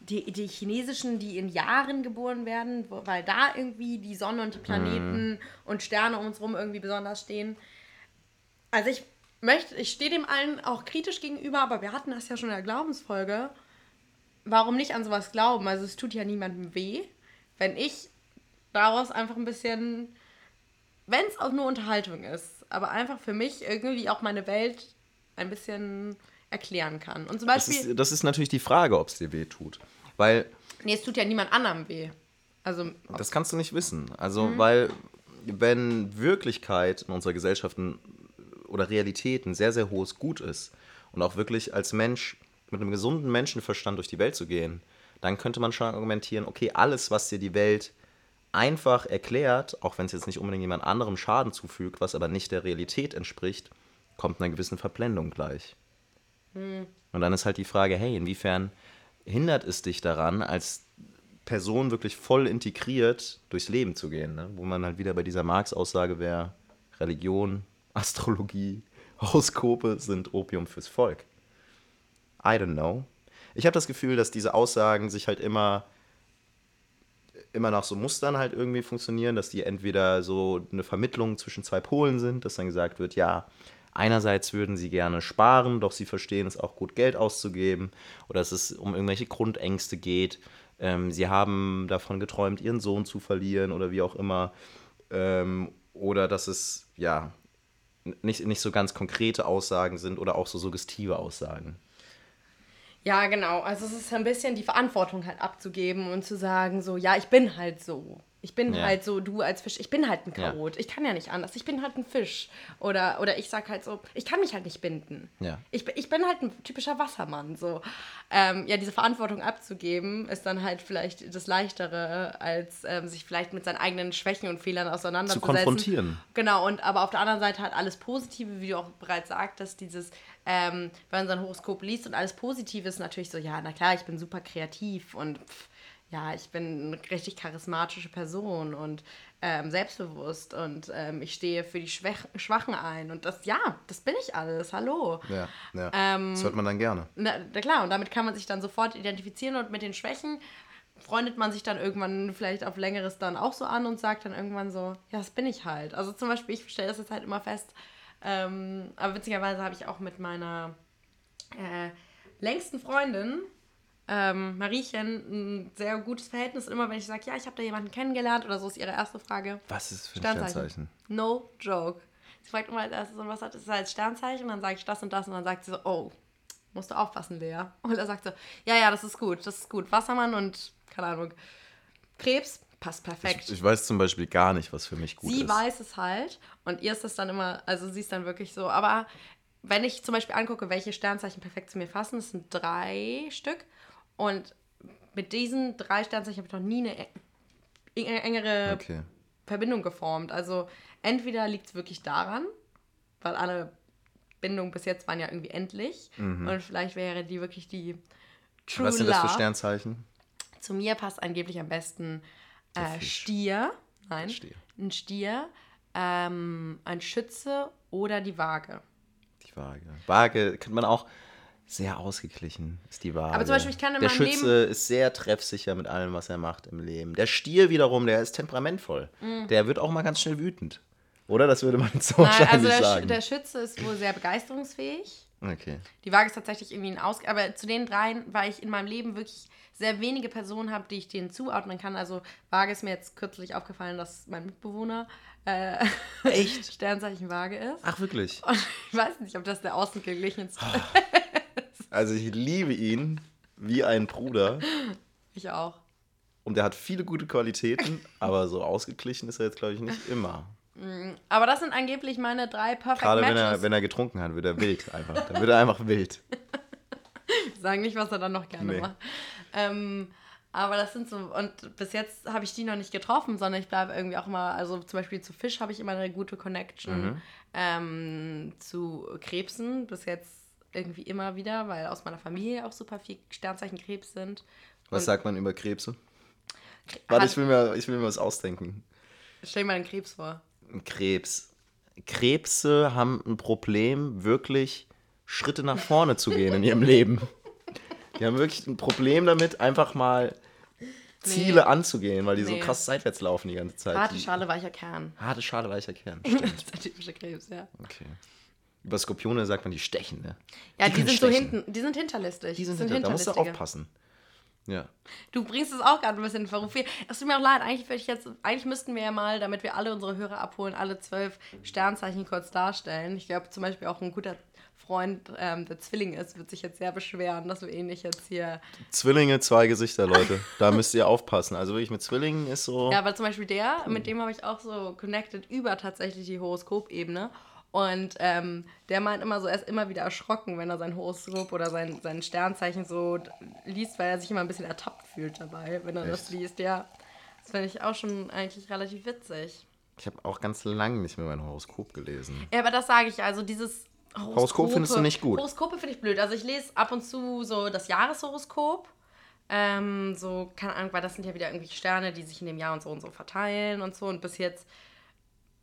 die, die chinesischen, die in Jahren geboren werden, weil da irgendwie die Sonne und die Planeten und Sterne um uns rum irgendwie besonders stehen? Also ich möchte, ich stehe dem allen auch kritisch gegenüber, aber wir hatten das ja schon in der Glaubensfolge. Warum nicht an sowas glauben? Also es tut ja niemandem weh, wenn ich daraus einfach ein bisschen, wenn es auch nur Unterhaltung ist, aber einfach für mich irgendwie auch meine Welt ein bisschen erklären kann. Und zum Das Beispiel, ist, das ist natürlich die Frage, ob es dir weh tut. Weil nee, es tut ja niemand anderem weh. Also, das kannst du nicht wissen. Also, weil wenn Wirklichkeit in unserer Gesellschaft ein, oder Realität ein sehr, sehr hohes Gut ist und auch wirklich als Mensch mit einem gesunden Menschenverstand durch die Welt zu gehen, dann könnte man schon argumentieren, okay, alles, was dir die Welt einfach erklärt, auch wenn es jetzt nicht unbedingt jemand anderem Schaden zufügt, was aber nicht der Realität entspricht, kommt einer gewissen Verblendung gleich. Und dann ist halt die Frage, hey, inwiefern hindert es dich daran, als Person wirklich voll integriert durchs Leben zu gehen? Ne? Wo man halt wieder bei dieser Marx-Aussage wäre, Religion, Astrologie, Horoskope sind Opium fürs Volk. I don't know. Ich habe das Gefühl, dass diese Aussagen sich halt immer immer nach so Mustern halt irgendwie funktionieren, dass die entweder so eine Vermittlung zwischen zwei Polen sind, dass dann gesagt wird, ja, einerseits würden sie gerne sparen, doch sie verstehen es auch gut, Geld auszugeben, oder dass es um irgendwelche Grundängste geht. Ähm, sie haben davon geträumt, ihren Sohn zu verlieren oder wie auch immer. Ähm, oder dass es, ja, nicht, nicht so ganz konkrete Aussagen sind oder auch so suggestive Aussagen. Ja, genau. Also es ist ein bisschen die Verantwortung halt abzugeben und zu sagen, so, ja, ich bin halt so. Ich bin Ja. halt so, du als Fisch, ich bin halt ein Ja. Chaot. Ich kann ja nicht anders. Ich bin halt ein Fisch. Oder, oder ich sag halt so, ich kann mich halt nicht binden. Ja. Ich, bin- ich bin halt ein typischer Wassermann. So. Ähm, ja, diese Verantwortung abzugeben, ist dann halt vielleicht das Leichtere, als ähm, sich vielleicht mit seinen eigenen Schwächen und Fehlern auseinanderzusetzen. konfrontieren. Genau, und aber auf der anderen Seite halt alles Positive, wie du auch bereits sagtest, dieses, ähm, wenn man sein Horoskop liest und alles Positive ist natürlich so, ja, na klar, ich bin super kreativ und pff, ja, ich bin eine richtig charismatische Person und ähm, selbstbewusst und ähm, ich stehe für die Schwach Schwachen ein und das, ja, das bin ich alles, hallo. Ja, ja. Ähm, das hört man dann gerne. Na, na klar, und damit kann man sich dann sofort identifizieren und mit den Schwächen freundet man sich dann irgendwann vielleicht auf längeres dann auch so an und sagt dann irgendwann so, ja, das bin ich halt. Also zum Beispiel, ich stelle das jetzt halt immer fest, ähm, aber witzigerweise habe ich auch mit meiner äh, längsten Freundin, ähm, Mariechen, ein sehr gutes Verhältnis. Und immer wenn ich sage, ja, ich habe da jemanden kennengelernt oder so, ist ihre erste Frage. Was ist für ein Sternzeichen. Sternzeichen? No joke. Sie fragt immer als erstes, und was hat es als Sternzeichen? Und dann sage ich das und das und dann sagt sie so, oh, musst du aufpassen, Lea. (laughs) Und er sagt so, ja, ja, das ist gut, das ist gut. Wassermann und, keine Ahnung, Krebs, passt perfekt. Ich, ich weiß zum Beispiel gar nicht, was für mich gut sie ist. weiß es halt und ihr ist das dann immer, also sie ist dann wirklich so, aber wenn ich zum Beispiel angucke, welche Sternzeichen perfekt zu mir fassen, das sind drei Stück und mit diesen drei Sternzeichen habe ich noch nie eine eng- engere Okay. Verbindung geformt. Also entweder liegt es wirklich daran, weil alle Bindungen bis jetzt waren ja irgendwie endlich und vielleicht wäre die wirklich die True Mhm. Was sind das für. Sternzeichen? Zu mir passt angeblich am besten äh. Stier, nein, Stier. ein Stier, ähm, ein Schütze oder die Waage. Die Waage. Waage könnte man auch sehr ausgeglichen, ist die Waage. Aber zum Beispiel, ich kann in Der meinem Schütze ist sehr treffsicher mit allem, was er macht im Leben. Der Stier wiederum, der ist temperamentvoll. Der wird auch mal ganz schnell wütend. Oder? Das würde man so Nein, also wahrscheinlich der, Sch- sagen. der Schütze ist wohl sehr begeisterungsfähig. okay. Die Waage ist tatsächlich irgendwie ein Aus... Aber zu den dreien, weil ich in meinem Leben wirklich sehr wenige Personen habe, die ich denen zuordnen kann. Also Waage ist mir jetzt kürzlich aufgefallen, dass mein Mitbewohner äh, (laughs) Echt? Sternzeichen Waage ist. Ach, wirklich? Und ich weiß nicht, ob das der ausgeglichenste Also ich liebe ihn wie ein Bruder. Ich auch. Und er hat viele gute Qualitäten, aber so ausgeglichen ist er jetzt, glaube ich, nicht immer. Aber das sind angeblich meine drei Perfect Gerade wenn er, Matches. wenn er getrunken hat, wird er wild einfach. Dann wird er einfach wild. (laughs) Sagen nicht, was er dann noch gerne Nee. macht. Ähm, aber das sind so, und bis jetzt habe ich die noch nicht getroffen, sondern ich bleibe irgendwie auch immer, also zum Beispiel zu Fisch habe ich immer eine gute Connection. Mhm. Ähm, zu Krebsen bis jetzt irgendwie immer wieder, weil aus meiner Familie auch super viel Sternzeichen Krebs sind. Was sagt man über Krebse? Warte, ich will, mir, ich will mir was ausdenken. Stell dir mal einen Krebs vor. Krebs. Krebse haben ein Problem, wirklich Schritte nach vorne zu gehen in ihrem Leben. Die haben wirklich ein Problem damit, einfach mal Ziele Nee. anzugehen, weil die so Nee. krass seitwärts laufen die ganze Zeit. Harte Schale, weicher Kern. Harte Schale, weicher Kern. (laughs) das ist der typische Krebs, ja. Okay. Über Skorpione sagt man, die stechen, ne? Ja, die, können sind so stechen. hinten, die sind hinterlistig. Die sind, Das hinter, da musst du aufpassen. Ja. Du bringst es auch gerade ein bisschen in Verruf. Es tut mir auch leid, eigentlich, würde ich jetzt, eigentlich müssten wir ja mal, damit wir alle unsere Hörer abholen, alle zwölf Sternzeichen kurz darstellen. Ich glaube zum Beispiel auch ein guter Freund, ähm, der Zwilling ist, wird sich jetzt sehr beschweren, dass wir ihn nicht jetzt hier. Zwillinge, zwei Gesichter, Leute. Da müsst ihr aufpassen. Also wirklich mit Zwillingen ist so. Ja, aber zum Beispiel der, mit dem habe ich auch so connected über tatsächlich die Horoskopebene. Und ähm, der meint immer so, er ist immer wieder erschrocken, wenn er sein Horoskop oder sein, sein Sternzeichen so liest, weil er sich immer ein bisschen ertappt fühlt dabei, wenn er das Echt? liest. Ja, das finde ich auch schon eigentlich relativ witzig. Ich habe auch ganz lange nicht mehr mein Horoskop gelesen. Ja, aber das sage ich, also dieses Horoskop findest du nicht gut. Horoskope finde ich blöd. Also ich lese ab und zu so das Jahreshoroskop. Ähm, so, keine Ahnung, weil das sind ja wieder irgendwelche Sterne, die sich in dem Jahr und so und so verteilen und so. Und bis jetzt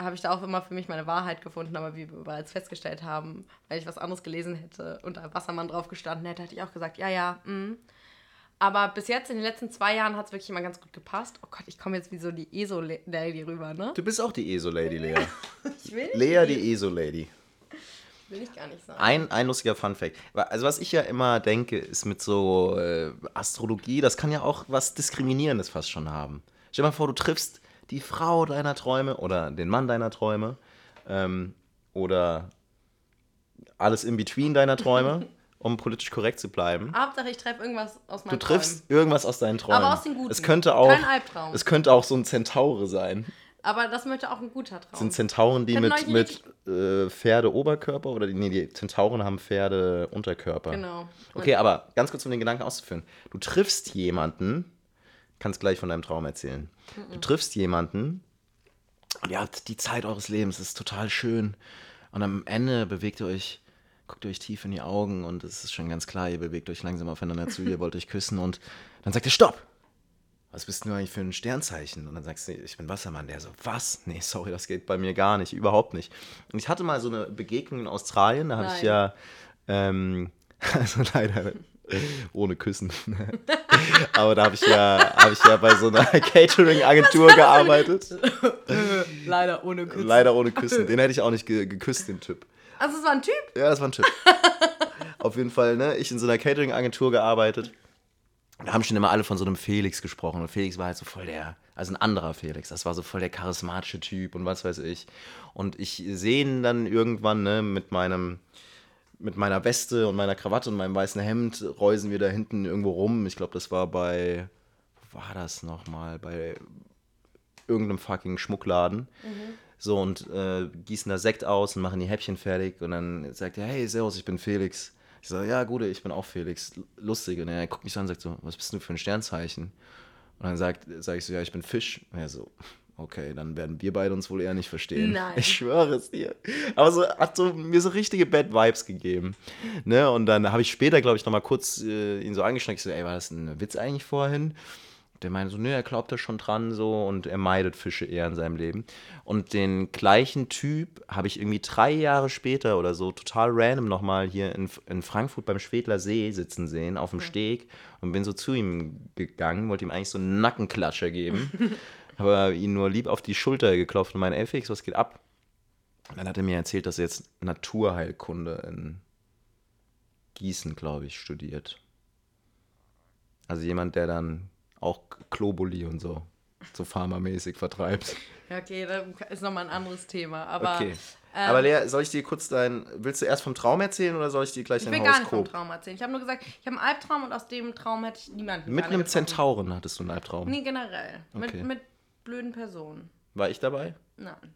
habe ich da auch immer für mich meine Wahrheit gefunden, aber wie wir bereits festgestellt haben, wenn ich was anderes gelesen hätte und da Wassermann drauf gestanden hätte, hätte ich auch gesagt, ja, ja, mh. Aber bis jetzt, in den letzten zwei Jahren, hat es wirklich immer ganz gut gepasst. Oh Gott, ich komme jetzt wie so die ESO-Lady rüber, ne? Du bist auch die ESO-Lady, Lea. (laughs) ich will nicht. Lea, die ESO-Lady. Will ich gar nicht sagen. Ein, ein lustiger Funfact. Also, was ich ja immer denke, ist mit so äh, Astrologie, das kann ja auch was Diskriminierendes fast schon haben. Stell dir mal vor, du triffst die Frau deiner Träume oder den Mann deiner Träume ähm, oder alles in between deiner Träume, (laughs) um politisch korrekt zu bleiben. Hauptsache, ich treffe irgendwas aus meinen Du triffst irgendwas aus deinen Träumen. Aber aus den guten. Es könnte auch, Kein Albtraum. Es könnte auch so ein Zentaure sein. Aber das möchte auch ein guter Traum. Das sind Zentauren, die mit, mit äh, Pferde-Oberkörper oder die, nee, die Zentauren haben Pferde-Unterkörper. Genau. Okay, aber ganz kurz, um den Gedanken auszuführen. Du triffst jemanden, kannst gleich von deinem Traum erzählen. Du triffst jemanden und ihr habt die Zeit eures Lebens, es ist total schön. Und am Ende bewegt ihr euch, guckt ihr euch tief in die Augen und es ist schon ganz klar, ihr bewegt euch langsam aufeinander zu, ihr wollt euch küssen und dann sagt ihr Stopp! Was bist du eigentlich für ein Sternzeichen? Und dann sagst du, ich bin Wassermann. Der so, was? Nee, sorry, das geht bei mir gar nicht, überhaupt nicht. Und ich hatte mal so eine Begegnung in Australien, da habe ich ja, ähm, (laughs) also leider ohne Küssen. (laughs) Aber da habe ich ja, habe ich ja bei so einer (laughs) Catering-Agentur gearbeitet. (laughs) Leider ohne Küssen. Leider ohne Küssen. Den hätte ich auch nicht ge geküsst, den Typ. Also, es war ein Typ? Ja, das war ein Typ. Auf jeden Fall, ne? Ich in so einer Catering-Agentur gearbeitet. Da haben schon immer alle von so einem Felix gesprochen. Und Felix war halt so voll der, also ein anderer Felix. Das war so voll der charismatische Typ und was weiß ich. Und ich sehe ihn dann irgendwann, ne, mit meinem, mit meiner Weste und meiner Krawatte und meinem weißen Hemd reusen wir da hinten irgendwo rum. Ich glaube, das war bei, wo war das nochmal? Bei irgendeinem fucking Schmuckladen. So, und äh, gießen da Sekt aus und machen die Häppchen fertig. Und dann sagt er, hey, Servus, ich bin Felix. Ich so, ja, Gude, ich bin auch Felix. Lustig. Und er guckt mich so an und sagt so, was bist du für ein Sternzeichen? Und dann sagt, sag ich so, ja, ich bin Fisch. Und er so, okay, dann werden wir beide uns wohl eher nicht verstehen. Nein. Ich schwöre es dir. Aber so, hat so, mir so richtige Bad Vibes gegeben. Ne? Und dann habe ich später, glaube ich, nochmal kurz äh, ihn so angeschnackt. Ich so, ey, war das ein Witz eigentlich vorhin? Der meinte so, nö, er glaubt da schon dran so und er meidet Fische eher in seinem Leben. Und den gleichen Typ habe ich irgendwie drei Jahre später oder so total random nochmal hier in, in Frankfurt beim Schwedler See sitzen sehen, auf dem Steg und bin so zu ihm gegangen, wollte ihm eigentlich so einen Nackenklatscher geben, (laughs) aber ihn nur lieb auf die Schulter geklopft und meinte, ey Felix, was geht ab? Und dann hat er mir erzählt, dass er jetzt Naturheilkunde in Gießen, glaube ich, studiert. Also jemand, der dann auch Globuli und so, so pharmamäßig vertreibt. Ja, okay, das ist nochmal ein anderes Thema. Aber Okay. ähm, Aber Lea, soll ich dir kurz dein. Willst du erst vom Traum erzählen oder soll ich dir gleich ich dein will gar nicht vom Horoskop? Traum erzählen. Ich habe nur gesagt, ich habe einen Albtraum und aus dem Traum hätte ich niemanden Mit einem getroffen. Zentauren hattest du einen Albtraum. Nee, generell. Okay. Mit, mit blöden Personen. War ich dabei? Nein.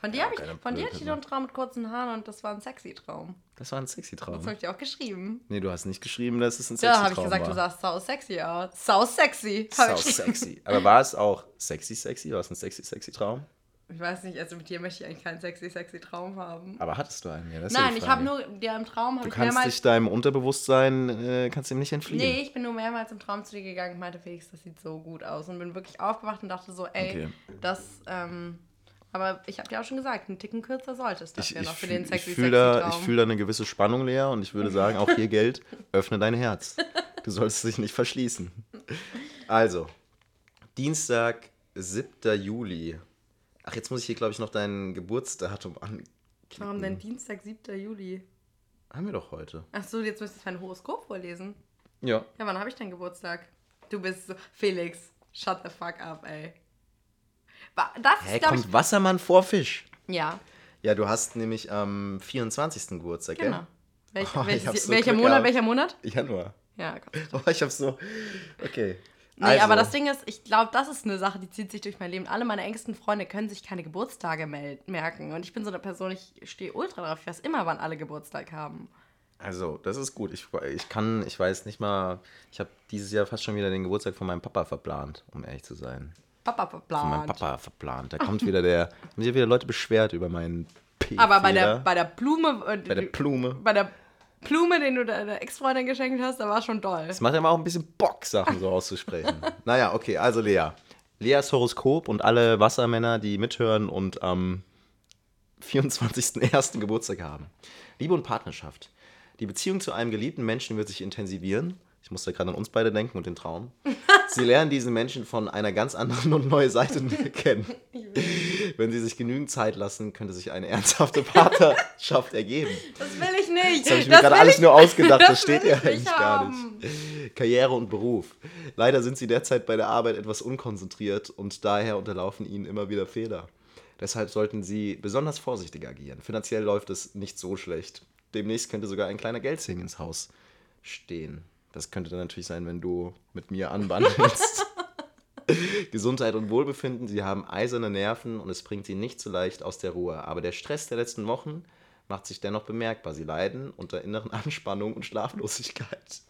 Von dir, keine ich, von dir hatte ich noch einen Traum mit kurzen Haaren und das war ein sexy Traum. Das war ein sexy Traum. Das habe ich dir auch geschrieben. Nee, du hast nicht geschrieben, dass es ein sexy Ja, Traum habe ich gesagt, war. du sahst sau sexy aus. Sau sexy. Sau sexy. Aber war es auch sexy, sexy? War es ein sexy, sexy Traum? Ich weiß nicht, also mit dir möchte ich eigentlich keinen sexy, sexy Traum haben. Aber hattest du einen? Ja, das ist ja Nein, ich habe nur, dir im Traum habe Du ich kannst mehrmals... dich deinem Unterbewusstsein, äh, kannst dem nicht entfliehen. Nee, ich bin nur mehrmals im Traum zu dir gegangen und meinte, Felix, das sieht so gut aus. Und bin wirklich aufgewacht und dachte so, ey, Okay. das, ähm, aber ich habe dir auch schon gesagt, einen Ticken kürzer solltest das Ich, ja ich, noch für den sexy, ich fühle sexy da, ich Traum. fühl da eine gewisse Spannung leer und ich würde sagen, auch hier (laughs) Geld, öffne dein Herz. Du sollst dich nicht verschließen. Also, Dienstag, 7. Juli. Ach, jetzt muss ich hier, glaube ich, noch dein Geburtsdatum an. Warum denn Dienstag, 7. Juli? Haben wir doch heute. Ach so, jetzt müsstest du mein Horoskop vorlesen. Ja. Ja, wann habe ich denn Geburtstag? Du bist so, Felix, shut the fuck up, ey. Das Hä, ist, ich, kommt Wassermann vor Fisch? ja, Ja, du hast nämlich am 24. Geburtstag, genau. gell? Welch, Oh, ich welches, so welcher Glück Monat, gehabt. welcher Monat? Januar. Ja, Gott. Oh, ich hab so. Okay. Nee, Also, aber das Ding ist, ich glaube, das ist eine Sache, die zieht sich durch mein Leben. Alle meine engsten Freunde können sich keine Geburtstage merken. Und ich bin so eine Person, ich stehe ultra drauf. Ich weiß immer, wann alle Geburtstag haben. Also, das ist gut. Ich, ich kann, ich weiß nicht mal, ich habe dieses Jahr fast schon wieder den Geburtstag von meinem Papa verplant, um ehrlich zu sein. Papa Von meinem verplant. Papa verplant. Da (laughs) kommt wieder der, haben sich wieder Leute beschwert über meinen Aber bei der, bei der Blume, äh, bei der Blume. bei der Blume, den du deiner Ex-Freundin geschenkt hast, da war schon doll. Es macht ja auch ein bisschen Bock, Sachen so auszusprechen. (laughs) naja, okay, also Lea. Leas Horoskop und alle Wassermänner, die mithören und am 24.01. Geburtstag haben. Liebe und Partnerschaft. Die Beziehung zu einem geliebten Menschen wird sich intensivieren. Ich musste gerade an uns beide denken und den Traum. Sie lernen diesen Menschen von einer ganz anderen und neuen Seite kennen. Wenn sie sich genügend Zeit lassen, könnte sich eine ernsthafte Partnerschaft ergeben. Das will ich nicht. Das habe ich mir gerade alles nur ausgedacht, das, steht will ja ich eigentlich gar nicht. Karriere und Beruf. Leider sind sie derzeit bei der Arbeit etwas unkonzentriert und daher unterlaufen ihnen immer wieder Fehler. Deshalb sollten sie besonders vorsichtig agieren. Finanziell läuft es nicht so schlecht. Demnächst könnte sogar ein kleiner Geldsegen ins Haus stehen. Das könnte dann natürlich sein, wenn du mit mir anbandelst. (laughs) Gesundheit und Wohlbefinden, sie haben eiserne Nerven und es bringt sie nicht so leicht aus der Ruhe. Aber der Stress der letzten Wochen macht sich dennoch bemerkbar. Sie leiden unter inneren Anspannung und Schlaflosigkeit.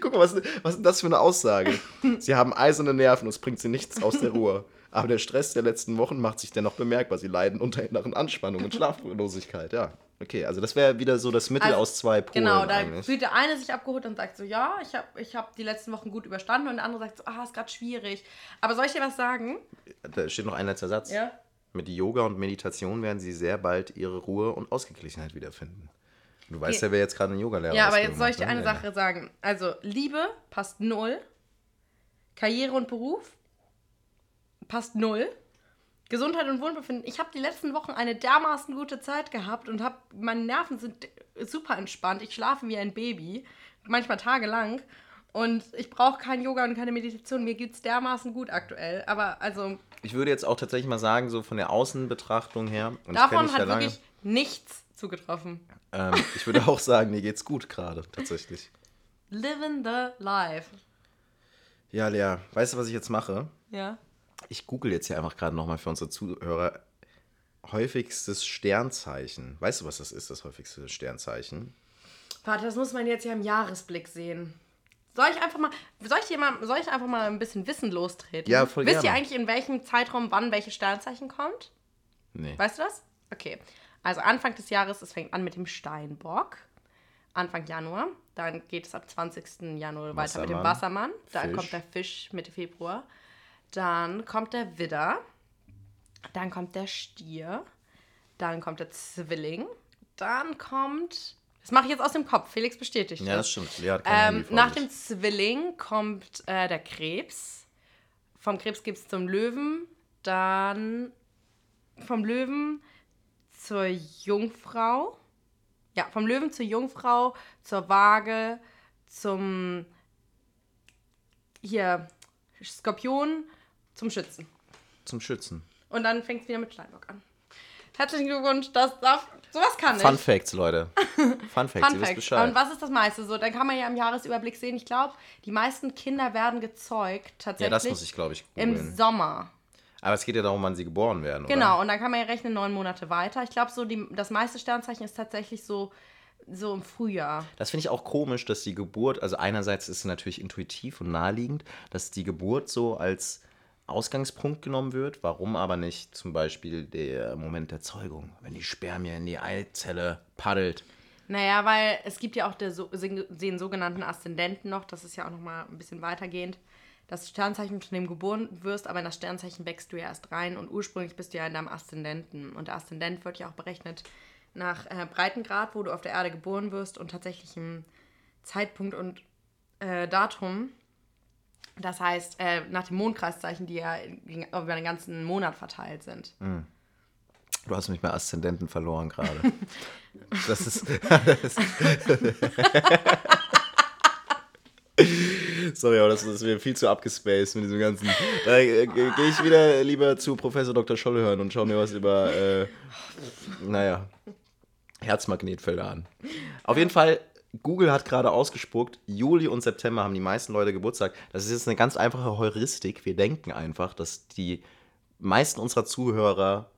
Guck mal, was, was ist denn das für eine Aussage? Sie haben eiserne Nerven und es bringt sie nichts aus der Ruhe. Aber der Stress der letzten Wochen macht sich dennoch bemerkbar. Sie leiden unter inneren Anspannung und Schlaflosigkeit. Ja, okay, also das wäre wieder so das Mittel Also, aus zwei Polen Genau, da eigentlich. fühlt der eine sich abgeholt und sagt so, ja, ich habe ich hab die letzten Wochen gut überstanden und der andere sagt so, ah, ist gerade schwierig. Aber soll ich dir was sagen? Da steht noch ein letzter Satz. Ja. Mit Yoga und Meditation werden sie sehr bald ihre Ruhe und Ausgeglichenheit wiederfinden. Du weißt ja, wer jetzt gerade einen Yoga-Lehrer Ja, aber jetzt soll ich dir eine ne? Sache sagen. Also, Liebe passt null. Karriere und Beruf passt null. Gesundheit und Wohlbefinden. Ich habe die letzten Wochen eine dermaßen gute Zeit gehabt und hab, meine Nerven sind super entspannt. Ich schlafe wie ein Baby, manchmal tagelang. Und ich brauche kein Yoga und keine Meditation. Mir geht's dermaßen gut aktuell. Aber also Ich würde jetzt auch tatsächlich mal sagen, so von der Außenbetrachtung her, davon hat ja lange, wirklich nichts zugetroffen. ähm, ich würde auch (laughs) sagen, mir geht's gut gerade, tatsächlich. Living the life. Ja, Lea, weißt du, was ich jetzt mache? Ja. Ich google jetzt hier einfach gerade nochmal für unsere Zuhörer häufigstes Sternzeichen. Weißt du, was das ist, das häufigste Sternzeichen? Warte, das muss man jetzt ja im Jahresblick sehen. Soll ich einfach mal, soll ich, mal, soll ich einfach mal ein bisschen Wissen lostreten? Ja, voll Wisst ihr gerne. eigentlich, in welchem Zeitraum wann welches Sternzeichen kommt? Nee. Weißt du das? Okay. Also Anfang des Jahres, es fängt an mit dem Steinbock. Anfang Januar. Dann geht es ab 20. Januar weiter mit dem Wassermann. Wassermann. Dann Fisch. kommt der Fisch Mitte Februar. Dann kommt der Widder. Dann kommt der Stier. Dann kommt der Zwilling. Dann kommt. Das mache ich jetzt aus dem Kopf. Felix bestätigt Ja, das stimmt. Lea hat ähm, nach dem Zwilling kommt äh, der Krebs. Vom Krebs gibt es zum Löwen. Dann vom Löwen zur Jungfrau. Ja, vom Löwen zur Jungfrau, zur Waage, zum hier Skorpion, zum Schützen. Zum Schützen. Und dann fängt es wieder mit Steinbock an. Herzlichen Glückwunsch, das darf. Sowas kann ich. Fun Facts, Leute. (laughs) Fun Facts, Fun ihr wisst. Bescheid. Und was ist das meiste? So, dann kann man ja im Jahresüberblick sehen, ich glaube, die meisten Kinder werden gezeugt ja, tatsächlich das muss ich, glaube ich, im googeln. Sommer. Aber es geht ja darum, wann sie geboren werden, oder? Genau, und dann kann man ja rechnen neun Monate weiter. Ich glaube, so die, das meiste Sternzeichen ist tatsächlich so, so im Frühjahr. Das finde ich auch komisch, dass die Geburt, also einerseits ist es natürlich intuitiv und naheliegend, dass die Geburt so als Ausgangspunkt genommen wird. Warum aber nicht zum Beispiel der Moment der Zeugung, wenn die Spermie in die Eizelle paddelt? Naja, weil es gibt ja auch so- den sogenannten Aszendenten noch, das ist ja auch nochmal ein bisschen weitergehend. Das Sternzeichen, von dem geboren wirst, aber in das Sternzeichen wächst du ja erst rein und ursprünglich bist du ja in deinem Aszendenten. Und der Aszendent wird ja auch berechnet nach äh, Breitengrad, wo du auf der Erde geboren wirst und tatsächlichem Zeitpunkt und äh, Datum. Das heißt, äh, nach dem Mondkreiszeichen, die ja über den ganzen Monat verteilt sind. Du hast mich bei Aszendenten verloren gerade. (laughs) Das ist. (laughs) Das (laughs) Sorry, aber das ist mir viel zu abgespaced mit diesem ganzen. Da äh, gehe ich wieder lieber zu Professor Dr. Scholle hören und schaue mir was über, äh, naja, Herzmagnetfelder an. Auf jeden Fall, Google hat gerade ausgespuckt, Juli und September haben die meisten Leute Geburtstag. Das ist jetzt eine ganz einfache Heuristik. Wir denken einfach, dass die meisten unserer Zuhörer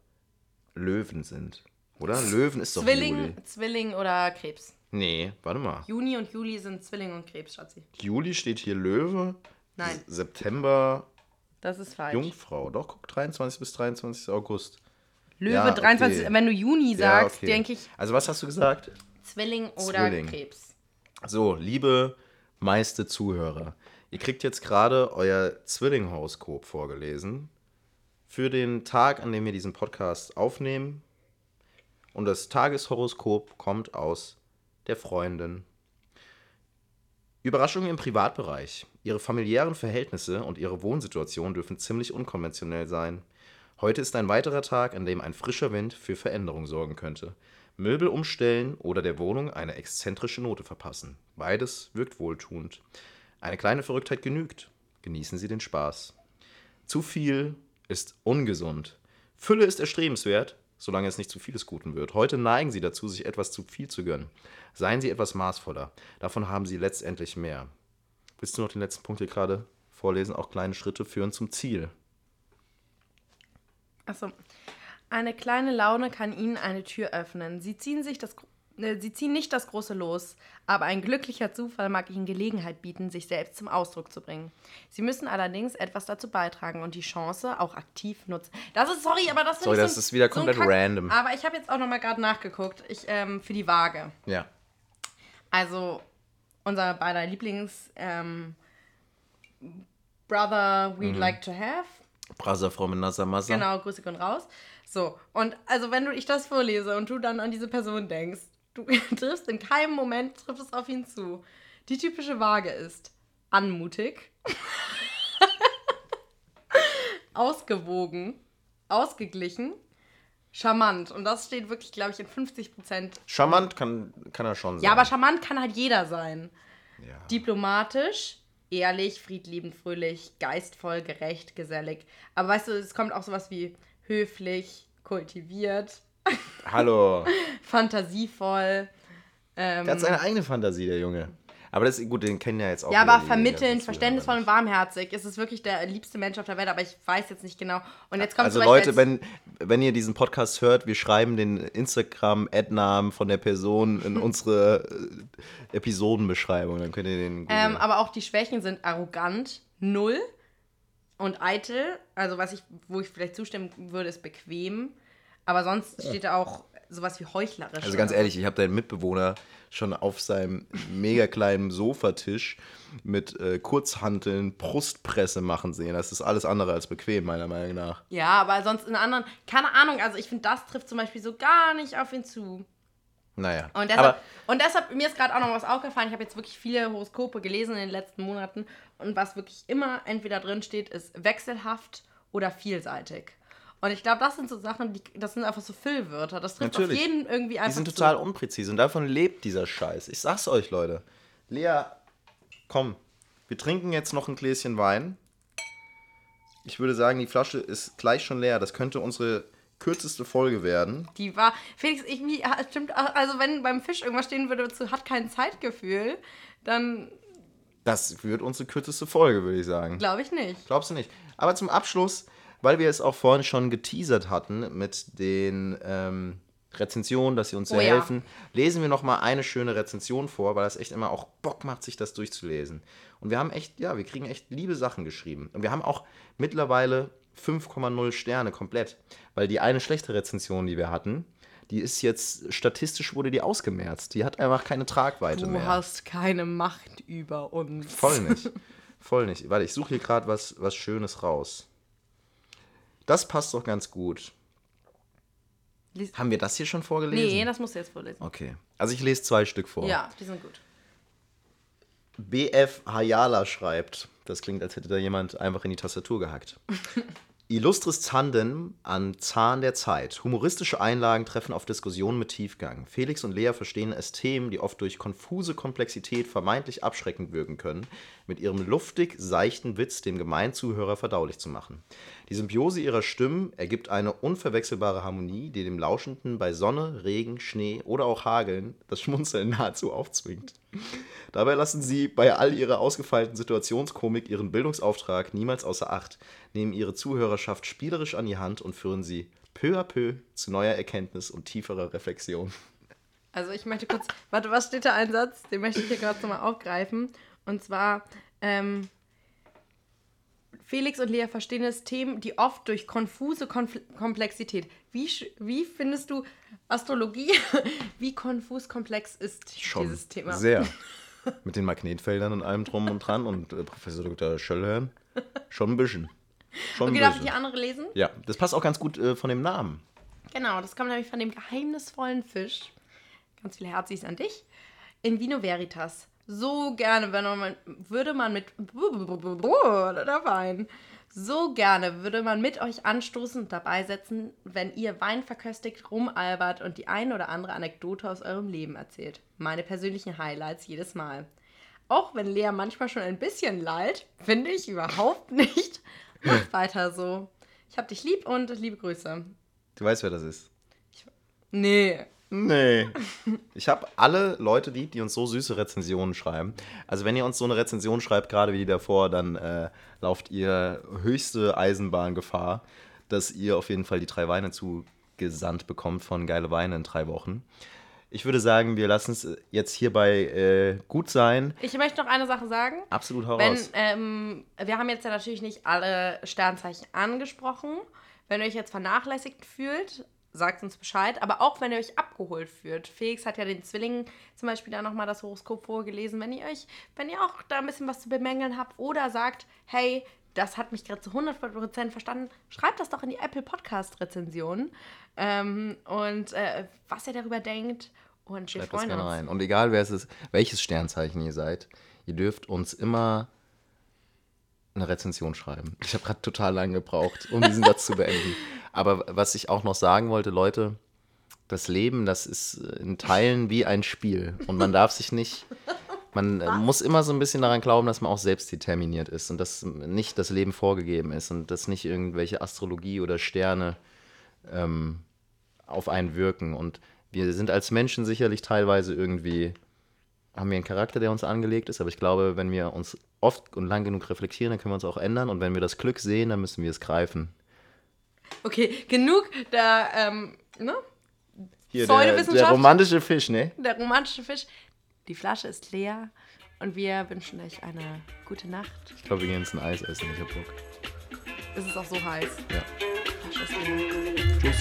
Löwen sind. Oder? Löwen ist doch Zwilling, Juli. Zwilling oder Krebs. Nee, warte mal. Juni und Juli sind Zwilling und Krebs, Schatzi. Juli steht hier Löwe. Nein. September Das ist falsch. Jungfrau. Doch, guck, 23 bis 23. August. Löwe Ja, 23, okay. wenn du Juni Ja, sagst, okay. denke ich Also was hast du gesagt? Zwilling oder Zwilling. Krebs. So, liebe meiste Zuhörer, ihr kriegt jetzt gerade euer Zwillinghoroskop vorgelesen für den Tag, an dem wir diesen Podcast aufnehmen. Und das Tageshoroskop kommt aus der Freundin. Überraschungen im Privatbereich. Ihre familiären Verhältnisse und ihre Wohnsituation dürfen ziemlich unkonventionell sein. Heute ist ein weiterer Tag, an dem ein frischer Wind für Veränderung sorgen könnte. Möbel umstellen oder der Wohnung eine exzentrische Note verpassen. Beides wirkt wohltuend. Eine kleine Verrücktheit genügt. Genießen Sie den Spaß. Zu viel ist ungesund. Fülle ist erstrebenswert, solange es nicht zu vieles Guten wird. Heute neigen Sie dazu, sich etwas zu viel zu gönnen. Seien Sie etwas maßvoller. Davon haben Sie letztendlich mehr. Willst du noch den letzten Punkt hier gerade vorlesen? Auch kleine Schritte führen zum Ziel. Achso. Eine kleine Laune kann Ihnen eine Tür öffnen. Sie ziehen, sich das, äh, Sie ziehen nicht das große Los, aber ein glücklicher Zufall mag Ihnen Gelegenheit bieten, sich selbst zum Ausdruck zu bringen. Sie müssen allerdings etwas dazu beitragen und die Chance auch aktiv nutzen. Das ist, sorry, aber das, Sorry, finde ich das ist wieder komplett Kack- random. Aber ich habe jetzt auch nochmal gerade nachgeguckt, ich, ähm, für die Waage. Ja. Also unser beider Lieblings ähm, Brother We Mhm. Like to Have. Brasa Frau Menasa Massa. Genau, Grüße gehen raus. So, und also wenn du ich das vorlese und du dann an diese Person denkst, du (laughs) triffst in keinem Moment, trifft es auf ihn zu. Die typische Waage ist anmutig, (laughs) ausgewogen, ausgeglichen, charmant. Und das steht wirklich, glaube ich, in 50 Prozent. Charmant kann, kann er schon sein. Ja, aber charmant kann halt jeder sein. Ja. Diplomatisch, ehrlich, friedliebend, fröhlich, geistvoll, gerecht, gesellig. Aber weißt du, es kommt auch sowas wie höflich, kultiviert, Hallo. (laughs) fantasievoll. Ähm, Der hat seine eigene Fantasie, der Junge. Aber das ist gut, den kennen ja jetzt auch. ja, aber vermittelnd, verständnisvoll und warmherzig. Es ist wirklich der liebste Mensch auf der Welt, aber ich weiß jetzt nicht genau. Und jetzt kommt Also Leute, wenn, wenn ihr diesen Podcast hört, wir schreiben den Instagram-Ad-Namen von der Person in (laughs) unsere äh, Episodenbeschreibung, dann könnt ihr den. Ähm, aber auch die Schwächen sind arrogant, null und eitel. Also was ich, wo ich vielleicht zustimmen würde, ist bequem. Aber sonst steht da auch sowas wie heuchlerisch. Also ganz ehrlich, ich habe deinen Mitbewohner schon auf seinem mega kleinen Sofatisch mit äh, Kurzhanteln Brustpresse machen sehen. Das ist alles andere als bequem, meiner Meinung nach. Ja, aber sonst in anderen, keine Ahnung, also ich finde, das trifft zum Beispiel so gar nicht auf ihn zu. Naja. Und deshalb, und deshalb mir ist gerade auch noch was aufgefallen. Ich habe jetzt wirklich viele Horoskope gelesen in den letzten Monaten. Und was wirklich immer entweder drin steht, ist wechselhaft oder vielseitig. Und ich glaube, das sind so Sachen, die, das sind einfach so Füllwörter. Das trifft Natürlich. auf jeden irgendwie einfach Die sind zu. total unpräzise und davon lebt dieser Scheiß. Ich sag's euch, Leute. Lea, komm, wir trinken jetzt noch ein Gläschen Wein. Ich würde sagen, die Flasche ist gleich schon leer. Das könnte unsere kürzeste Folge werden. Die war, Felix, ich, stimmt, also wenn beim Fisch irgendwas stehen würde, zu hat kein Zeitgefühl, dann Das wird unsere kürzeste Folge, würde ich sagen. glaube ich nicht. Glaubst du nicht? Aber zum Abschluss, weil wir es auch vorhin schon geteasert hatten mit den ähm, Rezensionen, dass sie uns sehr Oh ja. helfen, lesen wir noch mal eine schöne Rezension vor, weil das echt immer auch Bock macht, sich das durchzulesen. Und wir haben echt, ja, wir kriegen echt liebe Sachen geschrieben. Und wir haben auch mittlerweile 5,0 Sterne komplett, weil die eine schlechte Rezension, die wir hatten, die ist jetzt, statistisch wurde die ausgemerzt. Die hat einfach keine Tragweite Du mehr. hast keine Macht über uns. Voll nicht. (laughs) Voll nicht. Warte, ich suche hier gerade was, was Schönes raus. Das passt doch ganz gut. Lies- Haben wir das hier schon vorgelesen? Nee, das musst du jetzt vorlesen. Okay. Also ich lese zwei Stück vor. Ja, die sind gut. BF Hayala schreibt, das klingt, als hätte da jemand einfach in die Tastatur gehackt. (laughs) Illustres Tandem an Zahn der Zeit. Humoristische Einlagen treffen auf Diskussionen mit Tiefgang. Felix und Lea verstehen es, Themen, die oft durch konfuse Komplexität vermeintlich abschreckend wirken können, mit ihrem luftig seichten Witz dem gemeinen Zuhörer verdaulich zu machen. Die Symbiose ihrer Stimmen ergibt eine unverwechselbare Harmonie, die dem Lauschenden bei Sonne, Regen, Schnee oder auch Hageln das Schmunzeln nahezu aufzwingt. Dabei lassen sie bei all ihrer ausgefeilten Situationskomik ihren Bildungsauftrag niemals außer Acht, nehmen ihre Zuhörerschaft spielerisch an die Hand und führen sie peu à peu zu neuer Erkenntnis und tieferer Reflexion. Also ich möchte kurz, warte, was steht da ein Satz? Den möchte ich hier gerade nochmal aufgreifen. Und zwar, ähm, Felix und Lea verstehen es Themen, die oft durch konfuse Konfl Komplexität. Wie, wie findest du Astrologie? (laughs) Wie konfus komplex ist dieses Thema? Sehr. (laughs) Mit den Magnetfeldern und allem drum und dran und äh, Professor Dr. Schöllhörn. Schon ein bisschen. Schon Okay, ein darf ich die andere lesen? Ja, das passt auch ganz gut äh, von dem Namen. Genau, das kommt nämlich von dem geheimnisvollen Fisch. Ganz viele Herzis an dich. In Vino Veritas. So gerne, wenn man, würde man mit. Der Wein. So gerne würde man mit euch anstoßen und dabei setzen, wenn ihr Wein verköstigt, rumalbert und die ein oder andere Anekdote aus eurem Leben erzählt. Meine persönlichen Highlights jedes Mal. Auch wenn Lea manchmal schon ein bisschen lallt, finde ich überhaupt nicht. Macht (laughs) weiter so. Ich hab dich lieb und liebe Grüße. Du weißt, wer das ist. Nee. Nee. (laughs) Ich habe alle Leute lieb, die uns so süße Rezensionen schreiben. Also wenn ihr uns so eine Rezension schreibt, gerade wie die davor, dann äh, lauft ihr höchste Eisenbahngefahr, dass ihr auf jeden Fall die drei Weine zugesandt bekommt von Geile Weine in drei Wochen. Ich würde sagen, wir lassen es jetzt hierbei äh, gut sein. Ich möchte noch eine Sache sagen. Absolut heraus. Wenn, ähm, wir haben jetzt ja natürlich nicht alle Sternzeichen angesprochen. Wenn ihr euch jetzt vernachlässigt fühlt, sagt uns Bescheid. Aber auch wenn ihr euch abgeholt fühlt. Felix hat ja den Zwillingen zum Beispiel da nochmal das Horoskop vorgelesen. Wenn ihr euch, wenn ihr auch da ein bisschen was zu bemängeln habt oder sagt, hey, das hat mich gerade zu 100% verstanden, schreibt das doch in die Apple Podcast Rezension. Ähm, und äh, was ihr darüber denkt. Und wir Schreibt das freuen gerne uns. rein. Und egal wer es ist, welches Sternzeichen ihr seid, ihr dürft uns immer eine Rezension schreiben. Ich habe gerade total lange gebraucht, um diesen Satz zu beenden. (laughs) Aber was ich auch noch sagen wollte, Leute, das Leben, das ist in Teilen wie ein Spiel. Und man darf sich nicht, man äh, muss immer so ein bisschen daran glauben, dass man auch selbst determiniert ist und dass nicht das Leben vorgegeben ist und dass nicht irgendwelche Astrologie oder Sterne ähm, auf einen wirken. Und wir sind als Menschen sicherlich teilweise irgendwie, haben wir einen Charakter, der uns angelegt ist, aber ich glaube, wenn wir uns oft und lang genug reflektieren, dann können wir uns auch ändern. Und wenn wir das Glück sehen, dann müssen wir es greifen. Okay, genug der, ähm, ne? Hier, der, der romantische Fisch, ne? Der romantische Fisch. Die Flasche ist leer und wir wünschen euch eine gute Nacht. Ich glaube, wir gehen jetzt ein Eis essen. Ich hab Bock. Es ist auch so heiß. Ja. Die Flasche ist leer. Tschüss.